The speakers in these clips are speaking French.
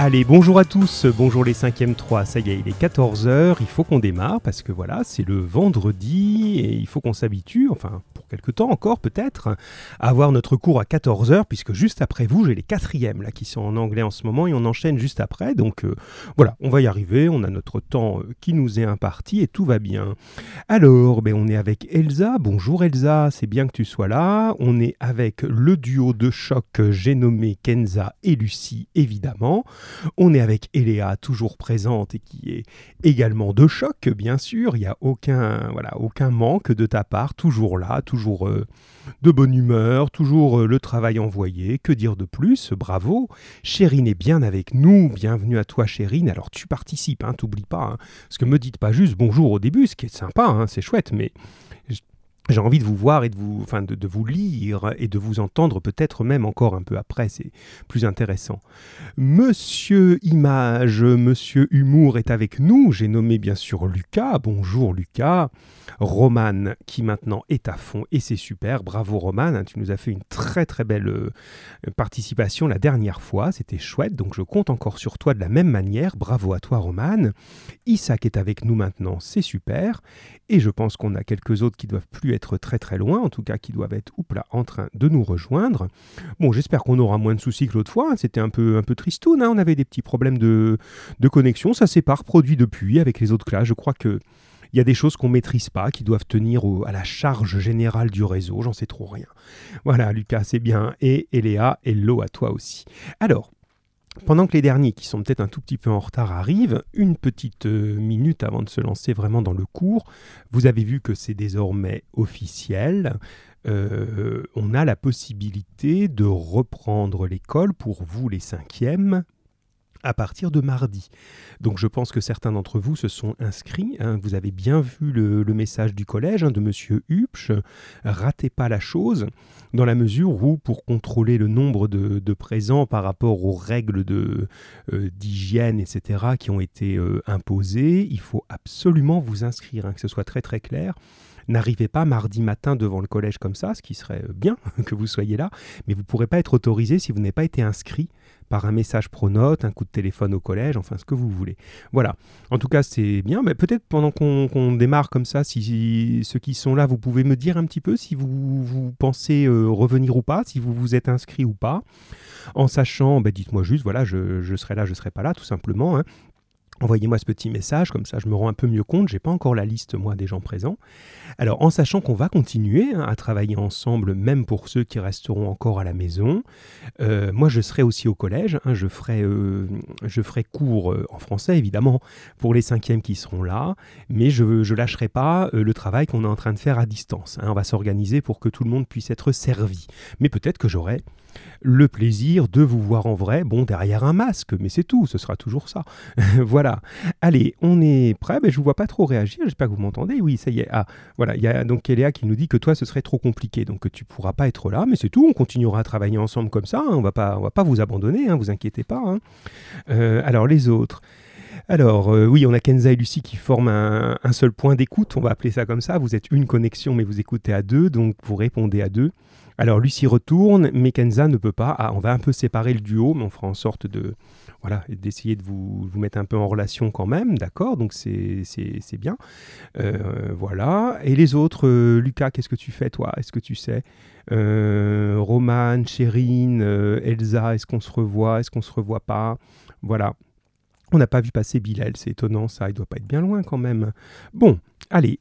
Allez, bonjour à tous, bonjour les 5e 3, ça y est, il est 14h, il faut qu'on démarre parce que voilà, c'est le vendredi et il faut qu'on s'habitue, enfin quelque temps encore peut-être, avoir notre cours à 14h puisque juste après vous, j'ai les quatrièmes là qui sont en anglais en ce moment et on enchaîne juste après, donc euh, voilà, on va y arriver, on a notre temps euh, qui nous est imparti et tout va bien. Alors, ben, on est avec Elsa, bonjour Elsa, c'est bien que tu sois là, on est avec le duo de choc, j'ai nommé Kenza et Lucie évidemment. On est avec Eléa, toujours présente et qui est également de choc, bien sûr. Il n'y a aucun, voilà, aucun manque de ta part, toujours là, toujours euh, de bonne humeur, toujours euh, le travail envoyé. Que dire de plus? Bravo. Chérine est bien avec nous. Bienvenue à toi, Chérine. Alors tu participes, hein, t'oublies pas. Hein, parce que me dites pas juste bonjour au début, ce qui est sympa, hein, c'est chouette, mais j'ai envie de vous voir et de vous, enfin de, vous lire et de vous entendre peut-être même encore un peu après, c'est plus intéressant. Monsieur Image, Monsieur Humour est avec nous, j'ai nommé bien sûr Lucas, bonjour Lucas, Roman qui maintenant est à fond et c'est super, bravo Roman, tu nous as fait une très très belle euh, participation la dernière fois, c'était chouette, donc je compte encore sur toi de la même manière, bravo à toi Roman. Isaac est avec nous maintenant, c'est super, et je pense qu'on a quelques autres qui doivent plus être très très loin, en tout cas qui doivent être là, en train de nous rejoindre. Bon, j'espère qu'on aura moins de soucis que l'autre fois. Hein. C'était un peu, un peu tristoun, hein. on avait des petits problèmes de, de connexion. Ça s'est pas reproduit depuis avec les autres classes. Je crois que il y a des choses qu'on maîtrise pas, qui doivent tenir à la charge générale du réseau. J'en sais trop rien. Voilà, Lucas, c'est bien. Et Eléa, hello à toi aussi. Alors, pendant que les derniers, qui sont peut-être un tout petit peu en retard, arrivent, une petite euh, minute avant de se lancer vraiment dans le cours, vous avez vu que c'est désormais officiel. Euh, on a la possibilité de reprendre l'école pour vous les cinquièmes à partir de mardi. Donc je pense que certains d'entre vous se sont inscrits. Hein. Vous avez bien vu le, message du collège hein, de Monsieur Hupsch. Ratez pas la chose, dans la mesure où, pour contrôler le nombre de, présents par rapport aux règles euh, d'hygiène, etc., qui ont été euh, imposées, il faut absolument vous inscrire, hein, que ce soit très très clair. N'arrivez pas mardi matin devant le collège comme ça, ce qui serait bien que vous soyez là, mais vous ne pourrez pas être autorisé si vous n'avez pas été inscrit par un message pronote, un coup de téléphone au collège, enfin ce que vous voulez. Voilà. En tout cas, c'est bien. Mais peut-être pendant qu'on démarre comme ça, si, ceux qui sont là, vous pouvez me dire un petit peu si vous, pensez euh, revenir ou pas, si vous vous êtes inscrit ou pas. En sachant, ben, dites-moi juste, voilà, je, serai là, je serai pas là, tout simplement. Hein. Envoyez-moi ce petit message, comme ça je me rends un peu mieux compte, j'ai pas encore la liste moi des gens présents. Alors en sachant qu'on va continuer hein, à travailler ensemble, même pour ceux qui resteront encore à la maison, euh, moi je serai aussi au collège, hein, je, ferai, euh, je ferai cours euh, en français évidemment pour les cinquièmes qui seront là, mais je ne lâcherai pas le travail qu'on est en train de faire à distance. Hein. on va s'organiser pour que tout le monde puisse être servi. Mais peut-être que j'aurai le plaisir de vous voir en vrai, bon, derrière un masque, mais c'est tout, ce sera toujours ça. voilà. Allez, on est prêt, mais je vous vois pas trop réagir, j'espère que vous m'entendez. Oui, ça y est. Ah, voilà, il y a donc Kéléa qui nous dit que toi, ce serait trop compliqué, donc que tu pourras pas être là, mais c'est tout, on continuera à travailler ensemble comme ça, hein. on va pas, va pas vous abandonner, hein, vous inquiétez pas. Hein. Euh, alors, les autres. Alors, euh, oui, on a Kenza et Lucie qui forment un seul point d'écoute, on va appeler ça comme ça. Vous êtes une connexion, mais vous écoutez à deux, donc vous répondez à deux. Alors Lucie retourne, mais Kenza ne peut pas. Ah, on va un peu séparer le duo, mais on fera en sorte de voilà d'essayer de vous, vous, mettre un peu en relation quand même, d'accord? Donc c'est bien. Euh, voilà. Et les autres, euh, Lucas, qu'est-ce que tu fais toi? Est-ce que tu sais? Euh, Romane, Chérine, Elsa, est-ce qu'on se revoit? Est-ce qu'on se revoit pas? Voilà. On n'a pas vu passer Bilal, c'est étonnant ça, il doit pas être bien loin quand même. Bon, allez,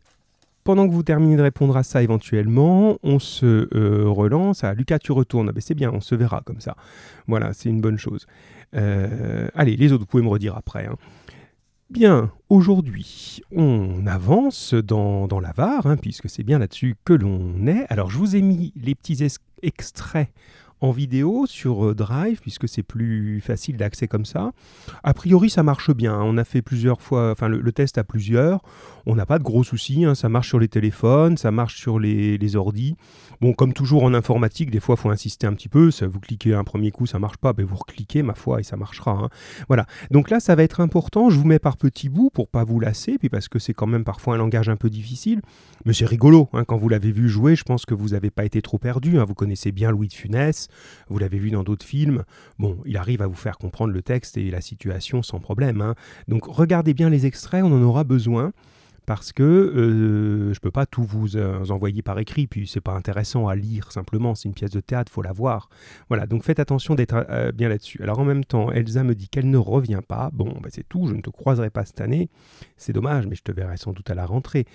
pendant que vous terminez de répondre à ça éventuellement, on se euh, relance. Ah, Lucas, tu retournes. Ah, ben, c'est bien, on se verra comme ça. Voilà, c'est une bonne chose. Euh, allez, les autres, vous pouvez me redire après. Hein. Bien, aujourd'hui, on avance dans, dans la VAR, hein, puisque c'est bien là-dessus que l'on est. Alors, je vous ai mis les petits extraits en vidéo sur euh, Drive, puisque c'est plus facile d'accès comme ça. A priori, ça marche bien. On a fait plusieurs fois, enfin le, test à plusieurs. On n'a pas de gros soucis. Hein. Ça marche sur les téléphones, ça marche sur les, ordis. Bon, comme toujours en informatique, des fois, il faut insister un petit peu. Ça, vous cliquez un premier coup, ça marche pas, ben vous recliquez, ma foi, et ça marchera. Hein. Voilà. Donc là, ça va être important. Je vous mets par petits bouts pour pas vous lasser, puis parce que c'est quand même parfois un langage un peu difficile. Mais c'est rigolo. Hein. Quand vous l'avez vu jouer, je pense que vous n'avez pas été trop perdu. Vous connaissez bien Louis de Funès. Vous l'avez vu dans d'autres films, bon, il arrive à vous faire comprendre le texte et la situation sans problème. Hein. Donc regardez bien les extraits, on en aura besoin parce que euh, je ne peux pas tout vous euh, envoyer par écrit, puis c'est pas intéressant à lire simplement, c'est une pièce de théâtre, faut la voir. Voilà, donc faites attention d'être euh, bien là-dessus. Alors en même temps, Elsa me dit qu'elle ne revient pas, bon, bah, c'est tout, je ne te croiserai pas cette année, c'est dommage, mais je te verrai sans doute à la rentrée.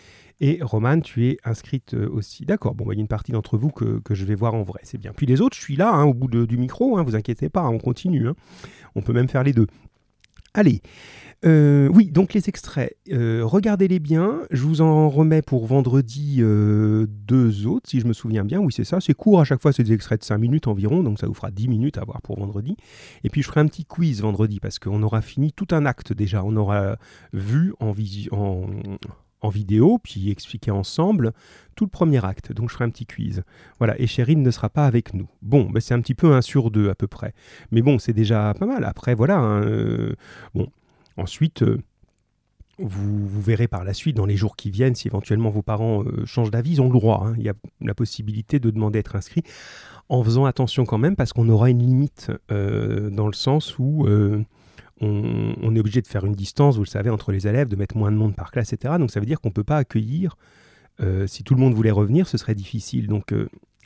Et Romane, tu es inscrite aussi. D'accord, bon, bah, il y a une partie d'entre vous que, je vais voir en vrai, c'est bien. Puis les autres, je suis là, hein, au bout du micro, hein, vous inquiétez pas, on continue. Hein. On peut même faire les deux. Allez, euh, oui, donc les extraits, euh, regardez-les bien. Je vous en remets pour vendredi euh, deux autres, si je me souviens bien. Oui, c'est ça, c'est court à chaque fois, c'est des extraits de 5 minutes environ, donc ça vous fera 10 minutes à voir pour vendredi. Et puis je ferai un petit quiz vendredi, parce qu'on aura fini tout un acte déjà. On aura vu en, en, vidéo, puis expliqué ensemble tout le premier acte. Donc je ferai un petit quiz. Voilà, et Chérine ne sera pas avec nous. Bon, ben, c'est un petit peu un sur deux à peu près. Mais bon, c'est déjà pas mal. Après, voilà. Hein, bon, Ensuite, euh, vous, verrez par la suite, dans les jours qui viennent, si éventuellement vos parents euh, changent d'avis, ils ont le droit. Hein. Il y a la possibilité de demander à être inscrit, en faisant attention quand même, parce qu'on aura une limite euh, dans le sens où on, est obligé de faire une distance, vous le savez, entre les élèves, de mettre moins de monde par classe, etc. Donc ça veut dire qu'on ne peut pas accueillir, si tout le monde voulait revenir, ce serait difficile. Donc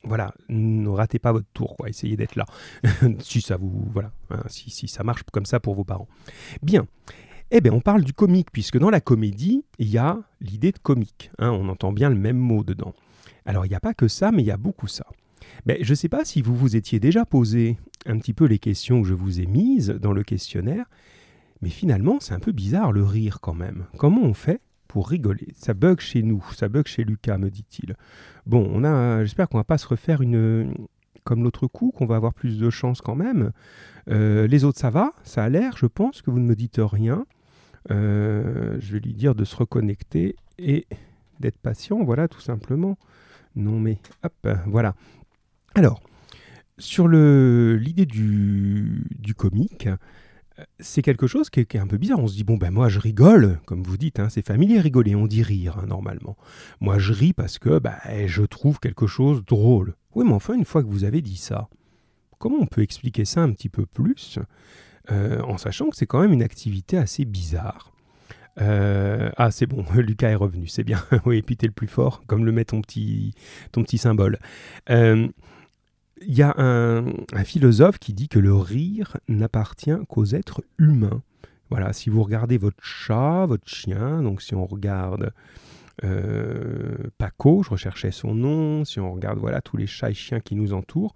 voilà, ne ratez pas votre tour, quoi. essayez d'être là. si ça vous, voilà, hein, si, ça marche comme ça pour vos parents. Bien. Eh bien, on parle du comique, puisque dans la comédie, il y a l'idée de comique. Hein, on entend bien le même mot dedans. Alors, il n'y a pas que ça, mais il y a beaucoup ça. Mais je ne sais pas si vous vous étiez déjà posé un petit peu les questions que je vous ai mises dans le questionnaire, mais finalement, c'est un peu bizarre le rire quand même. Comment on fait pour rigoler? Ça bug chez nous, ça bug chez Lucas, me dit-il. Bon, on a, j'espère qu'on va pas se refaire une comme l'autre coup, qu'on va avoir plus de chance quand même. Euh, les autres, ça va, ça a l'air, je pense que vous ne me dites rien. Euh, je vais lui dire de se reconnecter et d'être patient, voilà, tout simplement. Non mais, hop, voilà. Alors, sur l'idée du, comique, c'est quelque chose qui est, un peu bizarre. On se dit, bon, ben moi je rigole, comme vous dites, hein, c'est familier rigoler, on dit rire hein, normalement. Moi je ris parce que ben, je trouve quelque chose drôle. Oui, mais enfin, une fois que vous avez dit ça, comment on peut expliquer ça un petit peu plus euh, en sachant que c'est quand même une activité assez bizarre? Euh, ah, c'est bon, Lucas est revenu, c'est bien. oui, et puis t'es le plus fort, comme le met ton petit, symbole. Euh, il y a un, philosophe qui dit que le rire n'appartient qu'aux êtres humains. Voilà, si vous regardez votre chat, votre chien, donc si on regarde euh, Paco, je recherchais son nom, si on regarde voilà tous les chats et chiens qui nous entourent,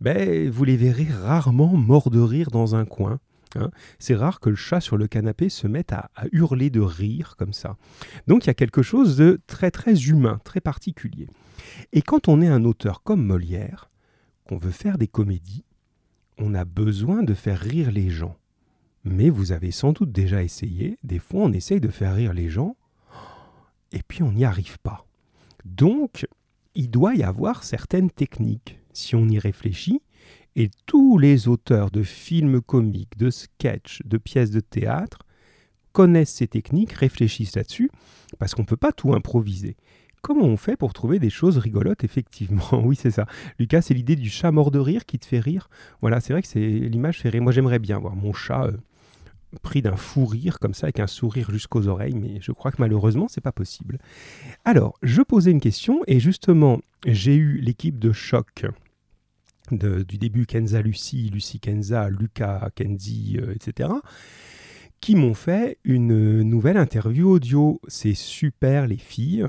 ben, vous les verrez rarement morts de rire dans un coin. Hein. C'est rare que le chat sur le canapé se mette à, à, hurler de rire comme ça. Donc il y a quelque chose de très très humain, très particulier. Et quand on est un auteur comme Molière, on veut faire des comédies, on a besoin de faire rire les gens. Mais vous avez sans doute déjà essayé, des fois on essaye de faire rire les gens, et puis on n'y arrive pas. Donc, il doit y avoir certaines techniques, si on y réfléchit, et tous les auteurs de films comiques, de sketchs, de pièces de théâtre connaissent ces techniques, réfléchissent là-dessus, parce qu'on ne peut pas tout improviser. Comment on fait pour trouver des choses rigolotes, effectivement? Oui, c'est ça. Lucas, c'est l'idée du chat mort de rire qui te fait rire? Voilà, c'est vrai que c'est l'image fait rire. Moi, j'aimerais bien voir mon chat euh, pris d'un fou rire, comme ça, avec un sourire jusqu'aux oreilles, mais je crois que malheureusement, c'est pas possible. Alors, je posais une question, et justement, j'ai eu l'équipe de choc. du début Kenza Lucie, Lucie Kenza, Lucas Kenzi, euh, etc qui m'ont fait une nouvelle interview audio. C'est super les filles.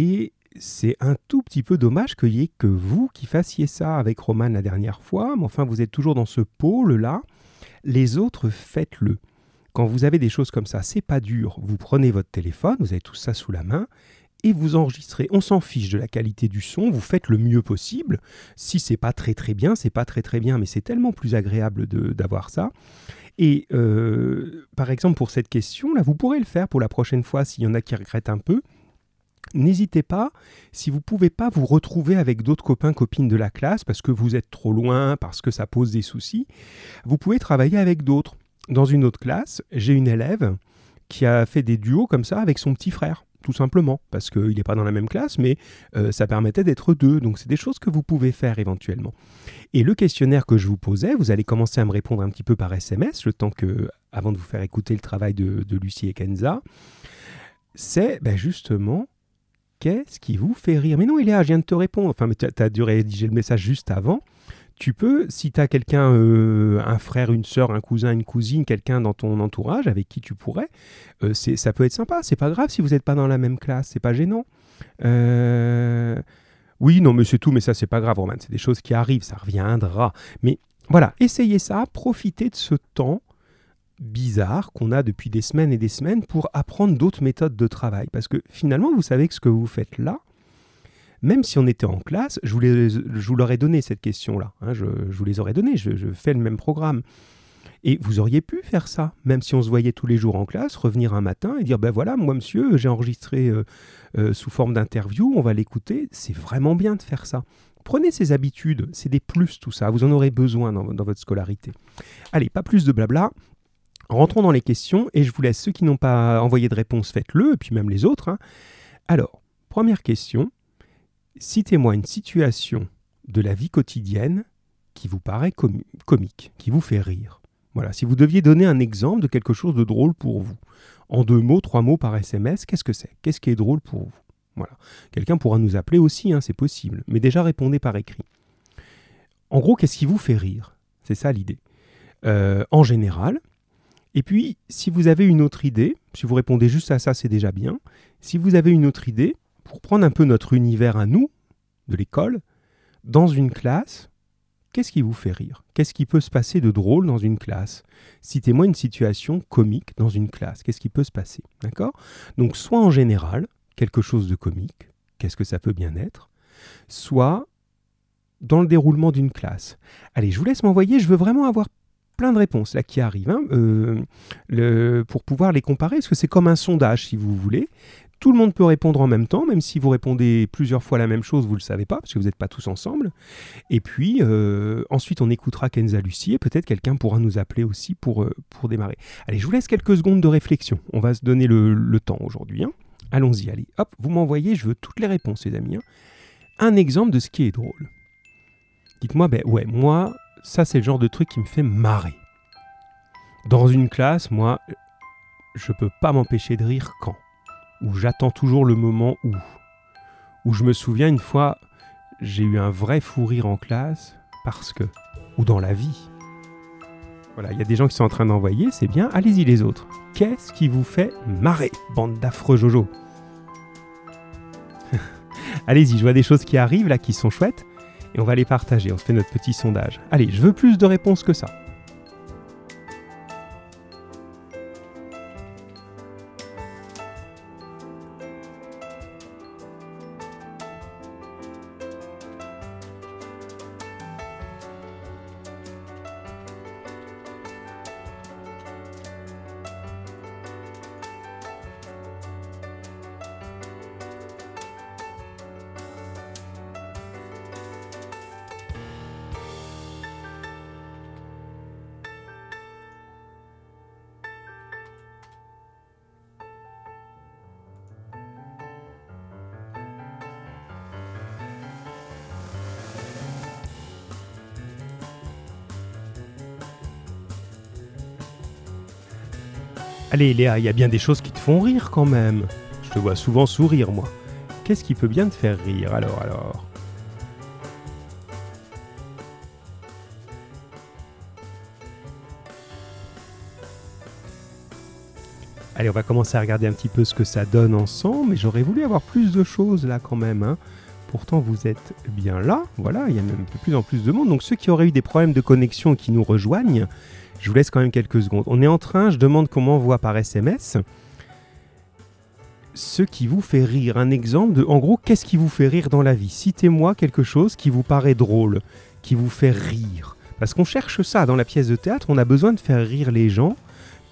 Et c'est un tout petit peu dommage qu'il n'y ait que vous qui fassiez ça avec Roman la dernière fois, mais enfin vous êtes toujours dans ce pôle-là. Les autres, faites-le. Quand vous avez des choses comme ça, c'est pas dur. Vous prenez votre téléphone, vous avez tout ça sous la main, et vous enregistrez. On s'en fiche de la qualité du son, vous faites le mieux possible. Si c'est pas très très bien, c'est pas très très bien, mais c'est tellement plus agréable d'avoir ça. Et euh, par exemple pour cette question là, vous pourrez le faire pour la prochaine fois s'il y en a qui regrettent un peu. N'hésitez pas, si vous ne pouvez pas vous retrouver avec d'autres copains, copines de la classe, parce que vous êtes trop loin, parce que ça pose des soucis, vous pouvez travailler avec d'autres. Dans une autre classe, j'ai une élève qui a fait des duos comme ça avec son petit frère. tout simplement, parce qu'il n'est pas dans la même classe, mais euh, ça permettait d'être deux. Donc c'est des choses que vous pouvez faire éventuellement. Et le questionnaire que je vous posais, vous allez commencer à me répondre un petit peu par SMS, le temps que, avant de vous faire écouter le travail de, Lucie et Kenza, c'est ben, justement qu'est-ce qui vous fait rire? Mais non, là, je viens de te répondre. Enfin, tu as dû rédiger le message juste avant tu peux, si tu as quelqu'un, euh, un frère, une soeur, un cousin, une cousine, quelqu'un dans ton entourage avec qui tu pourrais, euh, ça peut être sympa. C'est pas grave si vous n'êtes pas dans la même classe, c'est pas gênant. Euh, oui, non, mais c'est tout, mais ça, c'est pas grave, Roman. C'est des choses qui arrivent, ça reviendra. Mais voilà, essayez ça, profitez de ce temps bizarre qu'on a depuis des semaines et des semaines pour apprendre d'autres méthodes de travail. Parce que finalement, vous savez que ce que vous faites là, même si on était en classe, je vous, je vous leur donné cette question-là. Hein, je, vous les aurais donné, je, fais le même programme. Et vous auriez pu faire ça, même si on se voyait tous les jours en classe, revenir un matin et dire, ben voilà, moi monsieur, j'ai enregistré euh, euh, sous forme d'interview, on va l'écouter, c'est vraiment bien de faire ça. Prenez ces habitudes, c'est des plus tout ça, vous en aurez besoin dans, votre scolarité. Allez, pas plus de blabla, rentrons dans les questions et je vous laisse ceux qui n'ont pas envoyé de réponse, faites-le, et puis même les autres. Hein. Alors, première question, citez-moi une situation de la vie quotidienne qui vous paraît comique, qui vous fait rire. Voilà, si vous deviez donner un exemple de quelque chose de drôle pour vous, en deux mots, trois mots par SMS, qu'est-ce que c'est? Qu'est-ce qui est drôle pour vous? Voilà. Quelqu'un pourra nous appeler aussi, hein, c'est possible, mais déjà répondez par écrit. En gros, qu'est-ce qui vous fait rire? C'est ça l'idée. Euh, en général. Et puis, si vous avez une autre idée, si vous répondez juste à ça, c'est déjà bien. Si vous avez une autre idée, pour prendre un peu notre univers à nous, de l'école, dans une classe, qu'est-ce qui vous fait rire? Qu'est-ce qui peut se passer de drôle dans une classe? Citez-moi une situation comique dans une classe. Qu'est-ce qui peut se passer? D'accord? Donc, soit en général, quelque chose de comique, qu'est-ce que ça peut bien être? Soit dans le déroulement d'une classe. Allez, je vous laisse m'envoyer, je veux vraiment avoir plein de réponses là qui arrivent hein, euh, pour pouvoir les comparer, parce que c'est comme un sondage si vous voulez. Tout le monde peut répondre en même temps, même si vous répondez plusieurs fois la même chose, vous ne le savez pas, parce que vous n'êtes pas tous ensemble. Et puis, euh, ensuite, on écoutera Kenza Lucie, et peut-être quelqu'un pourra nous appeler aussi pour, euh, pour démarrer. Allez, je vous laisse quelques secondes de réflexion. On va se donner le, temps aujourd'hui. Hein. Allons-y, allez. Hop, vous m'envoyez, je veux toutes les réponses, les amis. Hein. Un exemple de ce qui est drôle. Dites-moi, ben ouais, moi, ça c'est le genre de truc qui me fait marrer. Dans une classe, moi, je peux pas m'empêcher de rire quand où j'attends toujours le moment où. Où je me souviens une fois, j'ai eu un vrai fou rire en classe parce que. Ou dans la vie. Voilà, il y a des gens qui sont en train d'envoyer, c'est bien. Allez-y les autres. Qu'est-ce qui vous fait marrer, bande d'affreux Jojo? Allez-y, je vois des choses qui arrivent là qui sont chouettes et on va les partager. On se fait notre petit sondage. Allez, je veux plus de réponses que ça. Allez Léa, il y a bien des choses qui te font rire quand même. Je te vois souvent sourire moi. Qu'est-ce qui peut bien te faire rire alors alors? Allez, on va commencer à regarder un petit peu ce que ça donne ensemble, mais j'aurais voulu avoir plus de choses là quand même. Hein. Pourtant, vous êtes bien là, voilà, il y a même de plus en plus de monde. Donc ceux qui auraient eu des problèmes de connexion et qui nous rejoignent, je vous laisse quand même quelques secondes. On est en train, je demande comment on voit par SMS. Ce qui vous fait rire, un exemple de, en gros, qu'est-ce qui vous fait rire dans la vie? Citez-moi quelque chose qui vous paraît drôle, qui vous fait rire. Parce qu'on cherche ça dans la pièce de théâtre, on a besoin de faire rire les gens.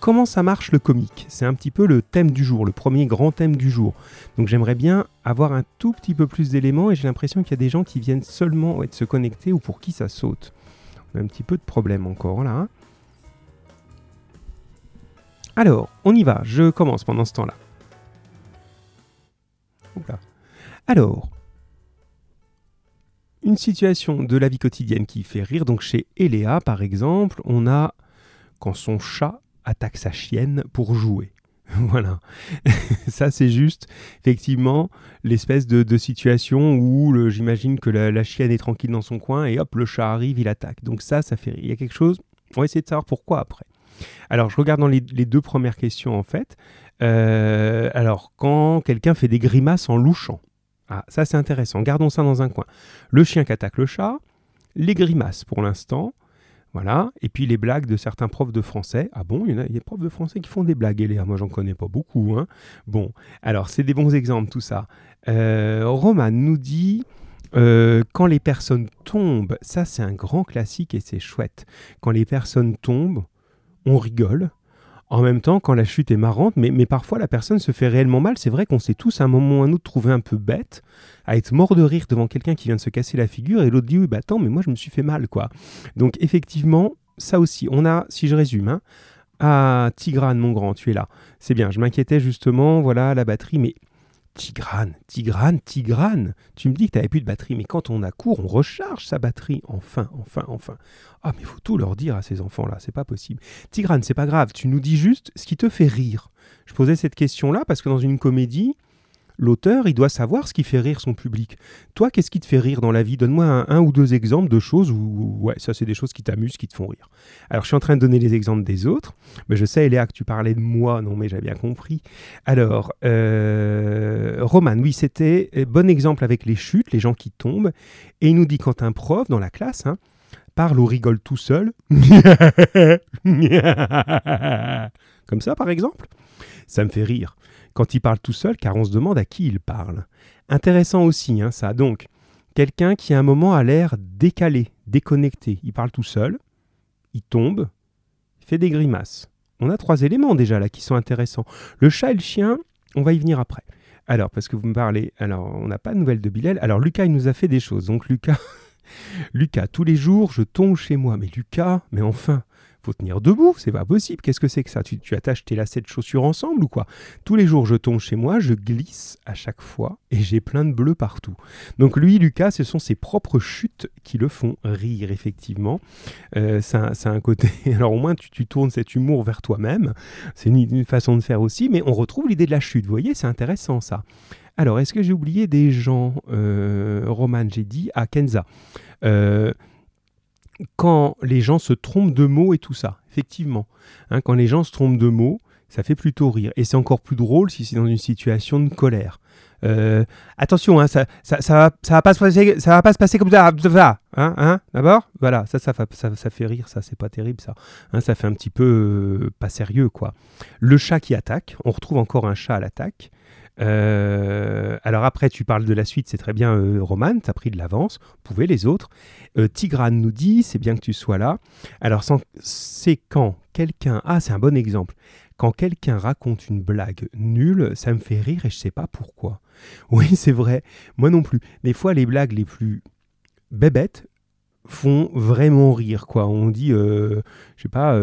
Comment ça marche le comique? C'est un petit peu le thème du jour, le premier grand thème du jour. Donc j'aimerais bien avoir un tout petit peu plus d'éléments et j'ai l'impression qu'il y a des gens qui viennent seulement se connecter ou pour qui ça saute. On a un petit peu de problème encore là. Hein. Alors, on y va, je commence pendant ce temps-là. Alors, une situation de la vie quotidienne qui fait rire. Donc chez Eléa, par exemple, on a quand son chat attaque sa chienne pour jouer. voilà. Ça, c'est juste, effectivement, l'espèce de, situation où j'imagine que la, chienne est tranquille dans son coin et hop, le chat arrive, il attaque. Donc ça, ça fait rire. Il y a quelque chose, on va essayer de savoir pourquoi après. Alors, je regarde dans les, deux premières questions, en fait. Euh, alors, quand quelqu'un fait des grimaces en louchant. Ah, ça c'est intéressant. Gardons ça dans un coin. Le chien qui attaque le chat, les grimaces pour l'instant. Voilà. Et puis les blagues de certains profs de français. Ah bon, il y, a, des profs de français qui font des blagues, Léa. Moi, j'en connais pas beaucoup. Hein. Bon, alors, c'est des bons exemples, tout ça. Euh, Roman nous dit euh, quand les personnes tombent, ça, c'est un grand classique et c'est chouette. Quand les personnes tombent, on rigole. En même temps, quand la chute est marrante, mais, parfois la personne se fait réellement mal, c'est vrai qu'on s'est tous à un moment ou un autre trouvé un peu bête, à être mort de rire devant quelqu'un qui vient de se casser la figure, et l'autre dit oui, bah attends, mais moi je me suis fait mal, quoi. Donc effectivement, ça aussi, on a, si je résume, hein, ah, Tigrane, mon grand, tu es là. C'est bien, je m'inquiétais justement, voilà, la batterie, mais Tigrane, Tigrane, Tigrane. Tu me dis que tu n'avais plus de batterie, mais quand on a cours, on recharge sa batterie. Enfin, enfin, enfin. Ah, mais faut tout leur dire à ces enfants-là, c'est pas possible. Tigrane, c'est pas grave, tu nous dis juste ce qui te fait rire. Je posais cette question-là parce que dans une comédie, l'auteur, il doit savoir ce qui fait rire son public. Toi, qu'est-ce qui te fait rire dans la vie? Donne-moi un, ou deux exemples de choses où, ouais, ça, c'est des choses qui t'amusent, qui te font rire. Alors, je suis en train de donner les exemples des autres. Mais je sais, Eléa, que tu parlais de moi. Non, mais j'ai bien compris. Alors, euh, Roman, oui, c'était euh, bon exemple avec les chutes, les gens qui tombent. Et il nous dit quand un prof dans la classe hein, parle ou rigole tout seul, comme ça, par exemple, ça me fait rire quand il parle tout seul, car on se demande à qui il parle. Intéressant aussi, hein, ça. Donc, quelqu'un qui à un moment a l'air décalé, déconnecté. Il parle tout seul, il tombe, il fait des grimaces. On a trois éléments déjà là qui sont intéressants. Le chat et le chien, on va y venir après. Alors, parce que vous me parlez, alors on n'a pas de nouvelles de Bilal. Alors Lucas, il nous a fait des choses. Donc Lucas, Lucas, tous les jours, je tombe chez moi. Mais Lucas, mais enfin, faut tenir debout, c'est pas possible. Qu'est-ce que c'est que ça? Tu, attaches tes lacets de chaussures ensemble ou quoi? Tous les jours, je tombe chez moi, je glisse à chaque fois et j'ai plein de bleus partout. Donc lui, Lucas, ce sont ses propres chutes qui le font rire, effectivement. Euh, un, côté... Alors au moins, tu, tournes cet humour vers toi-même. C'est une, façon de faire aussi, mais on retrouve l'idée de la chute. Vous voyez, c'est intéressant ça. Alors, est-ce que j'ai oublié des gens? Euh, Roman, j'ai dit, à Kenza. Euh, quand les gens se trompent de mots et tout ça, effectivement. Hein, quand les gens se trompent de mots, ça fait plutôt rire. Et c'est encore plus drôle si c'est dans une situation de colère. Euh, attention, hein, ça, ça, ça, va, pas se passer, ça va pas se passer comme ça, hein, hein, d'abord. Voilà, ça, ça, ça, ça, fait rire, ça, c'est pas terrible, ça. Hein, ça fait un petit peu euh, pas sérieux, quoi. Le chat qui attaque, on retrouve encore un chat à l'attaque. Euh, alors après, tu parles de la suite, c'est très bien, euh, Roman, tu as pris de l'avance, pouvez les autres. Euh, Tigrane nous dit, c'est bien que tu sois là. Alors c'est quand quelqu'un, ah c'est un bon exemple, quand quelqu'un raconte une blague nulle, ça me fait rire et je sais pas pourquoi. Oui, c'est vrai, moi non plus. Des fois, les blagues les plus bébêtes font vraiment rire, quoi. On dit, je sais pas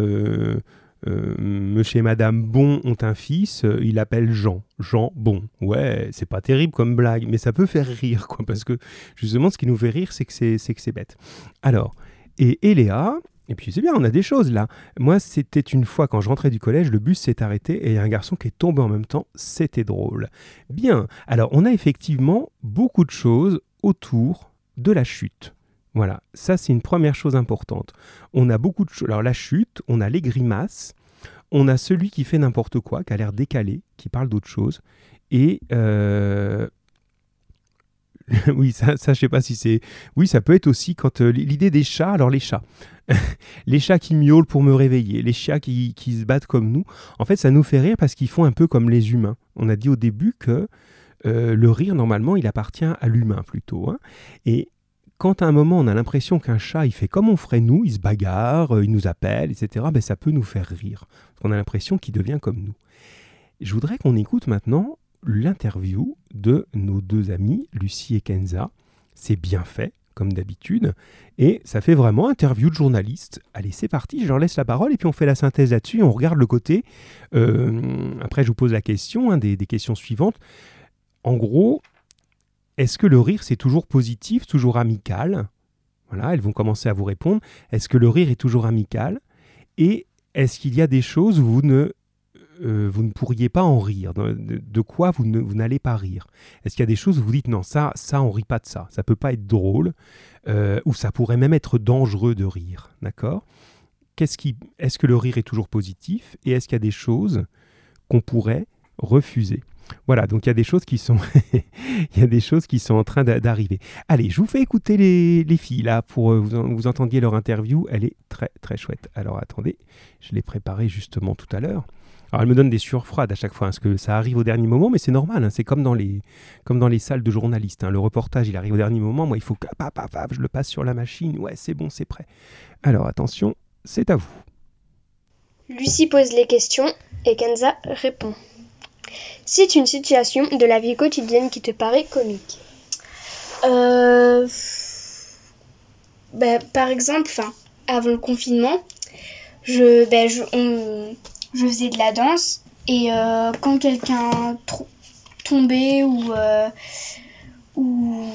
euh, monsieur et madame Bon ont un fils, euh, il appelle Jean. Jean Bon. Ouais, c'est pas terrible comme blague, mais ça peut faire rire, quoi, parce que justement, ce qui nous fait rire, c'est que c'est, bête. Alors, et Eléa, et puis c'est bien, on a des choses là. Moi, c'était une fois quand je rentrais du collège, le bus s'est arrêté et il y a un garçon qui est tombé en même temps. C'était drôle. Bien, alors on a effectivement beaucoup de choses autour de la chute. Voilà, ça c'est une première chose importante. On a beaucoup de choses. Alors la chute, on a les grimaces, on a celui qui fait n'importe quoi, qui a l'air décalé, qui parle d'autre chose. Et euh, oui, ça, ça, je sais pas si c'est. Oui, ça peut être aussi quand euh, l'idée des chats. Alors les chats, les chats qui miaulent pour me réveiller, les chats qui, se battent comme nous. En fait, ça nous fait rire parce qu'ils font un peu comme les humains. On a dit au début que euh, le rire normalement, il appartient à l'humain plutôt. Hein. Et quand à un moment on a l'impression qu'un chat il fait comme on ferait nous, il se bagarre, euh, il nous appelle, etc., ben, ça peut nous faire rire. On a l'impression qu'il devient comme nous. Je voudrais qu'on écoute maintenant l'interview de nos deux amis, Lucie et Kenza. C'est bien fait, comme d'habitude, et ça fait vraiment interview de journaliste. Allez, c'est parti, je leur laisse la parole et puis on fait la synthèse là-dessus, on regarde le côté. Euh, après, je vous pose la question, hein, des questions suivantes. En gros, est-ce que le rire c'est toujours positif, toujours amical? Voilà, elles vont commencer à vous répondre. Est-ce que le rire est toujours amical? Et est-ce qu'il y a des choses où vous ne, euh, vous ne pourriez pas en rire? De, quoi vous, n'allez pas rire? Est-ce qu'il y a des choses où vous dites non, ça, ça on rit pas de ça, ça peut pas être drôle, euh, ou ça pourrait même être dangereux de rire, d'accord? Est-ce que le rire est toujours positif? Et est-ce qu'il y a des choses qu'on pourrait refuser? Voilà, donc il y a des choses qui sont, il y a des choses qui sont en train d'arriver. Allez, je vous fais écouter les, filles là pour euh, vous, vous entendiez leur interview. Elle est très très chouette. Alors attendez, je l'ai préparée justement tout à l'heure. Alors elle me donne des sueurs froides à chaque fois, hein, parce que ça arrive au dernier moment, mais c'est normal. Hein, c'est comme dans les, comme dans les salles de journalistes. Hein. le reportage, il arrive au dernier moment. Moi, il faut que je le passe sur la machine. Ouais, c'est bon, c'est prêt. Alors attention, c'est à vous. Lucie pose les questions et Kenza répond. C'est une situation de la vie quotidienne qui te paraît comique. Euh... Ben, par exemple, avant le confinement, je, ben, je, je, faisais de la danse et euh, quand quelqu'un tombait ou, euh, ou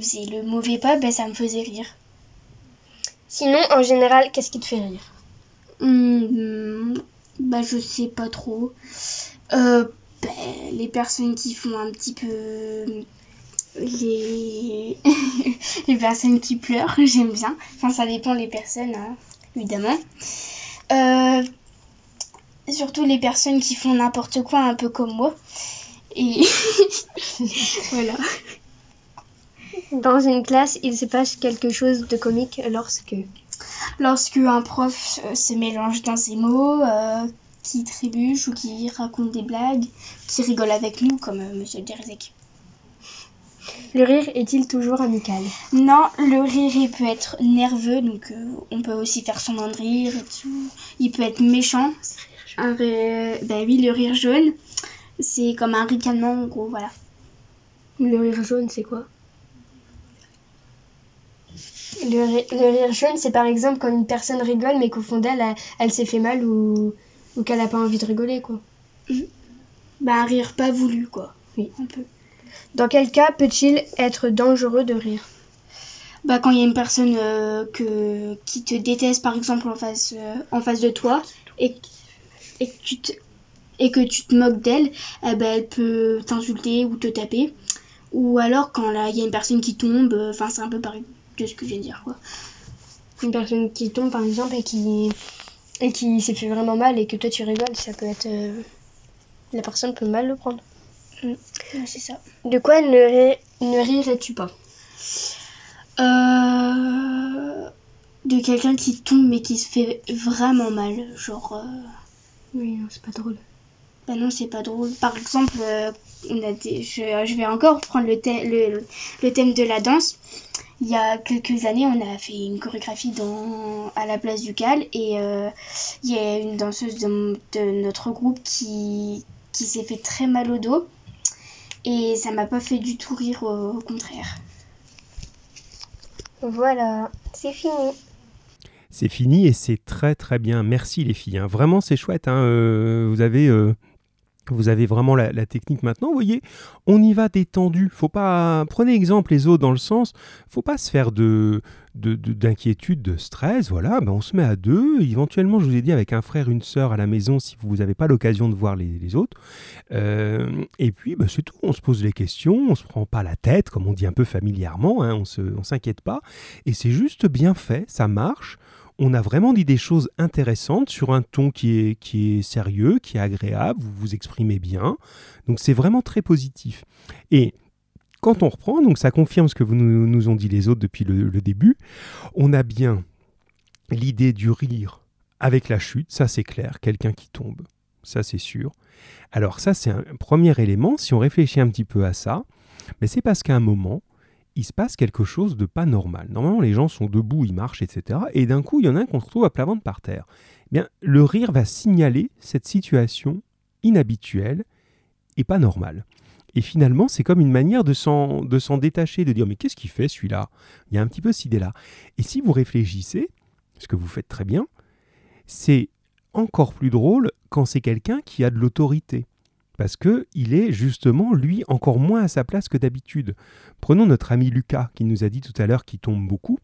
faisait le mauvais pas, ben, ça me faisait rire. Sinon, en général, qu'est-ce qui te fait rire? Mmh, bah, Je sais pas trop. Euh, ben, les personnes qui font un petit peu les, les personnes qui pleurent, j'aime bien. Enfin, ça dépend les personnes, hein, évidemment. Euh, surtout les personnes qui font n'importe quoi, un peu comme moi. Et voilà. Dans une classe, il se passe quelque chose de comique lorsque lorsque un prof euh, se mélange dans ses mots, euh, qui trébuche ou qui raconte des blagues, qui rigole avec nous, comme. Euh, Monsieur Derzek. Le rire est-il toujours amical? Non, le rire il peut être nerveux, donc euh, on peut aussi faire semblant de rire et tout. Il peut être méchant. Un ben oui, le rire jaune, c'est comme un ricanement en gros, voilà. Le rire jaune, c'est quoi? Le, rire jaune, c'est par exemple quand une personne rigole mais qu'au fond d'elle, elle s'est fait mal ou, ou qu'elle n'a pas envie de rigoler, quoi. Bah, un rire pas voulu, quoi. Oui, un peu. Dans quel cas peut-il être dangereux de rire? Bah, quand il y a une personne euh, que, qui te déteste, par exemple, en face, euh, en face de toi, et, et, que tu te, et que tu te moques d'elle, eh ben, elle peut t'insulter ou te taper. Ou alors quand il y a une personne qui tombe, euh, enfin, c'est un peu pareil de ce que je viens de dire, quoi. Une personne qui tombe, par exemple, et qui et qui s'est fait vraiment mal et que toi tu rigoles, ça peut être. Euh, la personne peut mal le prendre. Mm. c'est ça. De quoi ne, ne rirais-tu pas? Euh, De quelqu'un qui tombe mais qui se fait vraiment mal. Genre. Euh, oui, c'est pas drôle. Bah non, c'est pas drôle. Par exemple, on a des... je, je, vais encore prendre le, le, le thème de la danse il y a quelques années, on a fait une chorégraphie dans, à la place du Cal et euh, il y a une danseuse de, notre groupe qui, qui s'est fait très mal au dos et ça m'a pas fait du tout rire, au, contraire. Voilà, c'est fini. C'est fini et c'est très très bien. Merci les filles. Hein. Vraiment, c'est chouette. Hein. Euh, vous avez euh, vous avez vraiment la, technique maintenant. Vous voyez, on y va détendu. Faut pas prenez exemple les autres dans le sens. Faut pas se faire de d'inquiétude, de, stress. Voilà, ben on se met à deux. Éventuellement, je vous ai dit avec un frère, une sœur à la maison si vous n'avez pas l'occasion de voir les, autres. Euh, et puis, ben, c'est tout. On se pose les questions. On se prend pas la tête, comme on dit un peu familièrement. Hein, on se, s'inquiète pas. Et c'est juste bien fait. Ça marche on a vraiment dit des choses intéressantes sur un ton qui est, qui est sérieux, qui est agréable, vous vous exprimez bien. Donc c'est vraiment très positif. Et quand on reprend, donc ça confirme ce que vous nous, ont dit les autres depuis le, début, on a bien l'idée du rire avec la chute, ça c'est clair, quelqu'un qui tombe, ça c'est sûr. Alors ça c'est un premier élément, si on réfléchit un petit peu à ça, mais c'est parce qu'à un moment, il se passe quelque chose de pas normal. Normalement, les gens sont debout, ils marchent, etc. Et d'un coup, il y en a un qu'on retrouve à plat ventre par terre. Eh bien, le rire va signaler cette situation inhabituelle et pas normale. Et finalement, c'est comme une manière de s'en, de s'en détacher, de dire mais qu'est-ce qu'il fait celui-là? Il y a un petit peu cette idée-là. Et si vous réfléchissez, ce que vous faites très bien, c'est encore plus drôle quand c'est quelqu'un qui a de l'autorité. Parce que il est justement lui encore moins à sa place que d'habitude. Prenons notre ami Lucas qui nous a dit tout à l'heure qu'il tombe beaucoup.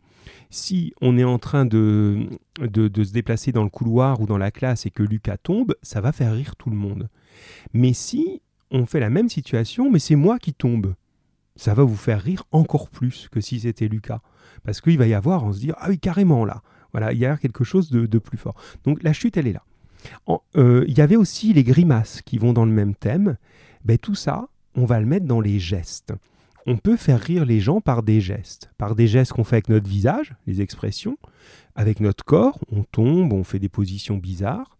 Si on est en train de, de, se déplacer dans le couloir ou dans la classe et que Lucas tombe, ça va faire rire tout le monde. Mais si on fait la même situation, mais c'est moi qui tombe, ça va vous faire rire encore plus que si c'était Lucas. Parce qu'il va y avoir, on se dit, ah oui, carrément là. Voilà, il y a quelque chose de, de plus fort. Donc la chute, elle est là. Euh, il y avait aussi les grimaces qui vont dans le même thème. Ben, tout ça, on va le mettre dans les gestes. On peut faire rire les gens par des gestes, par des gestes qu'on fait avec notre visage, les expressions, avec notre corps, on tombe, on fait des positions bizarres,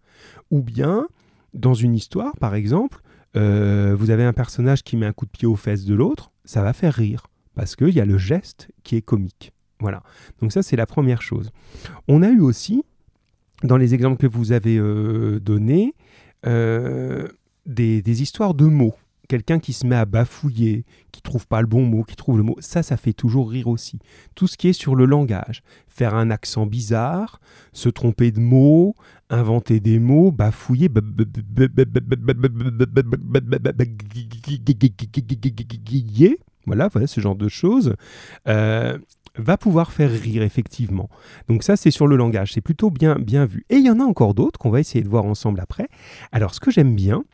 ou bien dans une histoire, par exemple, euh, vous avez un personnage qui met un coup de pied aux fesses de l'autre, ça va faire rire, parce qu'il y a le geste qui est comique. Voilà. Donc ça, c'est la première chose. On a eu aussi dans les exemples que vous avez euh, donnés, euh, des, histoires de mots. Quelqu'un qui se met à bafouiller, qui trouve pas le bon mot, qui trouve le mot, ça, ça fait toujours rire aussi. Tout ce qui est sur le langage, faire un accent bizarre, se tromper de mots, inventer des mots, bafouiller, voilà, voilà ce genre de choses. Euh, va pouvoir faire rire effectivement. Donc ça c'est sur le langage, c'est plutôt bien, bien vu. Et il y en a encore d'autres qu'on va essayer de voir ensemble après. Alors ce que j'aime bien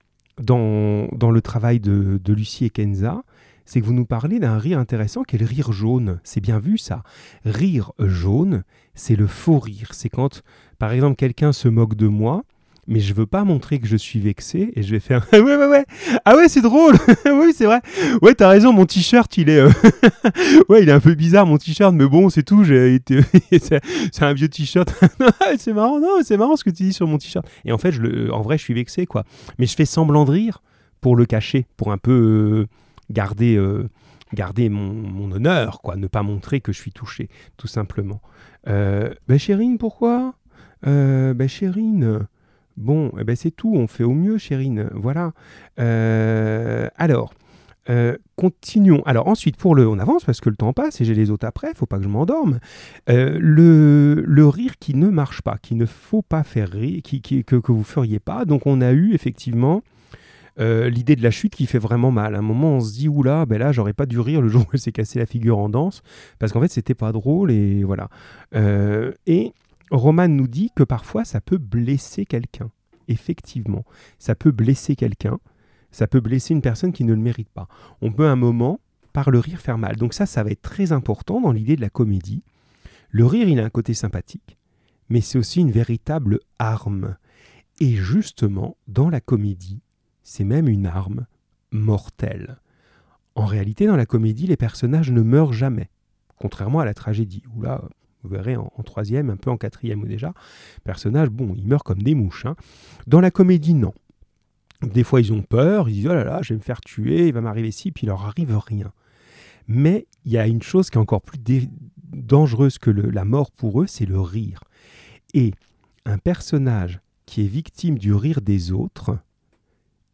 dans, dans, le travail de, de Lucie et Kenza, c'est que vous nous parlez d'un rire intéressant qui est le rire jaune. C'est bien vu ça. Rire jaune, c'est le faux rire. C'est quand, par exemple, quelqu'un se moque de moi mais je veux pas montrer que je suis vexé et je vais faire ouais ouais ouais. Ah ouais c'est drôle. Oui c'est vrai. Ouais t'as raison mon t-shirt il est euh, ouais il est un peu bizarre mon t-shirt mais bon c'est tout. J'ai été c'est un vieux t-shirt. C'est marrant. Non c'est marrant ce que tu dis sur mon t-shirt. Et en fait en vrai je suis vexé quoi. Mais je fais semblant de rire pour le cacher pour un peu euh, garder euh, garder mon, honneur quoi. Ne pas montrer que je suis touché tout simplement. Ben Chérine pourquoi? Ben Chérine Bon, eh ben c'est tout, on fait au mieux, Chérine. Voilà. Euh, alors, euh, continuons. Alors ensuite, pour le... On avance parce que le temps passe et j'ai les autres après, faut pas que je m'endorme. Euh, le, le, rire qui ne marche pas, qui ne faut pas faire rire, qui, que, que vous feriez pas. Donc on a eu effectivement... L'idée de la chute qui fait vraiment mal. À un moment, on se dit, oula, ben là, j'aurais pas dû rire le jour où elle s'est cassé la figure en danse, parce qu'en fait, c'était pas drôle, et voilà. Et Roman nous dit que parfois ça peut blesser quelqu'un. Effectivement, ça peut blesser quelqu'un, ça peut blesser une personne qui ne le mérite pas. On peut un moment, par le rire, faire mal. Donc ça, ça va être très important dans l'idée de la comédie. Le rire, il a un côté sympathique, mais c'est aussi une véritable arme. Et justement, dans la comédie, c'est même une arme mortelle. En réalité, dans la comédie, les personnages ne meurent jamais, contrairement à la tragédie, où là, vous verrez en, troisième, un peu en quatrième déjà, personnage, bon, il meurt comme des mouches. Hein. Dans la comédie, non. Des fois, ils ont peur, ils disent oh là là, je vais me faire tuer, il va m'arriver ci, puis il leur arrive rien. Mais il y a une chose qui est encore plus dangereuse que la mort pour eux, c'est le rire. Et un personnage qui est victime du rire des autres,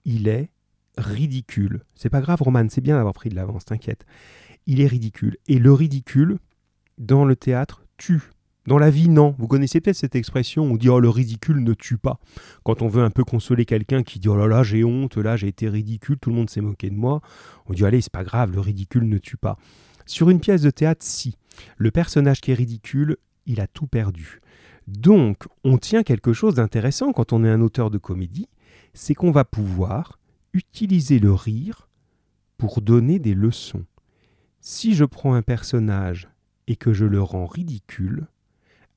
il est ridicule. C'est pas grave, Roman, c'est bien d'avoir pris de l'avance, t'inquiète. Il est ridicule. Et le ridicule, dans le théâtre, tue. Dans la vie, non. Vous connaissez peut-être cette expression, on dit oh le ridicule ne tue pas. Quand on veut un peu consoler quelqu'un qui dit oh là là j'ai honte, là j'ai été ridicule, tout le monde s'est moqué de moi, on dit allez c'est pas grave, le ridicule ne tue pas. Sur une pièce de théâtre, si. Le personnage qui est ridicule, il a tout perdu. Donc on tient quelque chose d'intéressant quand on est un auteur de comédie, c'est qu'on va pouvoir utiliser le rire pour donner des leçons. Si je prends un personnage et que je le rends ridicule,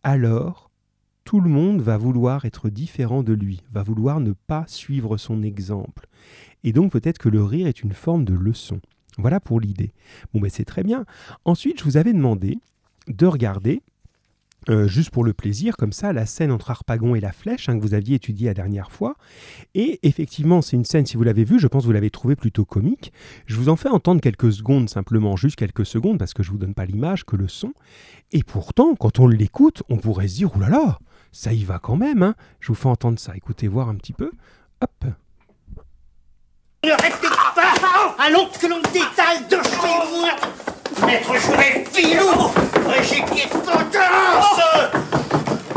alors tout le monde va vouloir être différent de lui, va vouloir ne pas suivre son exemple. Et donc peut-être que le rire est une forme de leçon. Voilà pour l'idée. Bon ben c'est très bien. Ensuite, je vous avais demandé de regarder euh, juste pour le plaisir, comme ça, la scène entre Harpagon et la flèche hein, que vous aviez étudiée la dernière fois. Et effectivement, c'est une scène, si vous l'avez vue, je pense que vous l'avez trouvée plutôt comique. Je vous en fais entendre quelques secondes, simplement, juste quelques secondes, parce que je ne vous donne pas l'image, que le son. Et pourtant, quand on l'écoute, on pourrait se dire, oulala, ça y va quand même. Hein. Je vous fais entendre ça. Écoutez voir un petit peu. Hop. Maître Jouet, filou de potence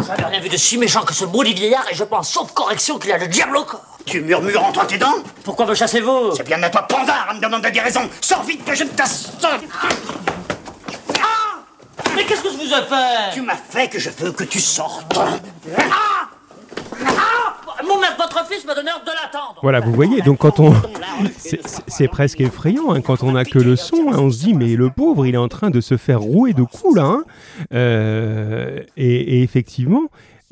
J'avais rien vu de si méchant que ce maudit vieillard et je pense, sauf correction, qu'il a le diable au corps. Tu murmures entre tes dents Pourquoi me chassez-vous? C'est bien à toi, pandard, à me demander des raisons. Sors vite que je t'assomme. Mais qu'est-ce que je vous ai fait? Tu m'as fait que je veux que tu sortes. Mon votre fils m'a donné ordre de l'attendre. Voilà, vous voyez, donc quand on... C'est- presque effrayant hein, quand on n'a que le son, hein, on se dit mais le pauvre il est en train de se faire rouer de coups là. hein. Euh, et effectivement,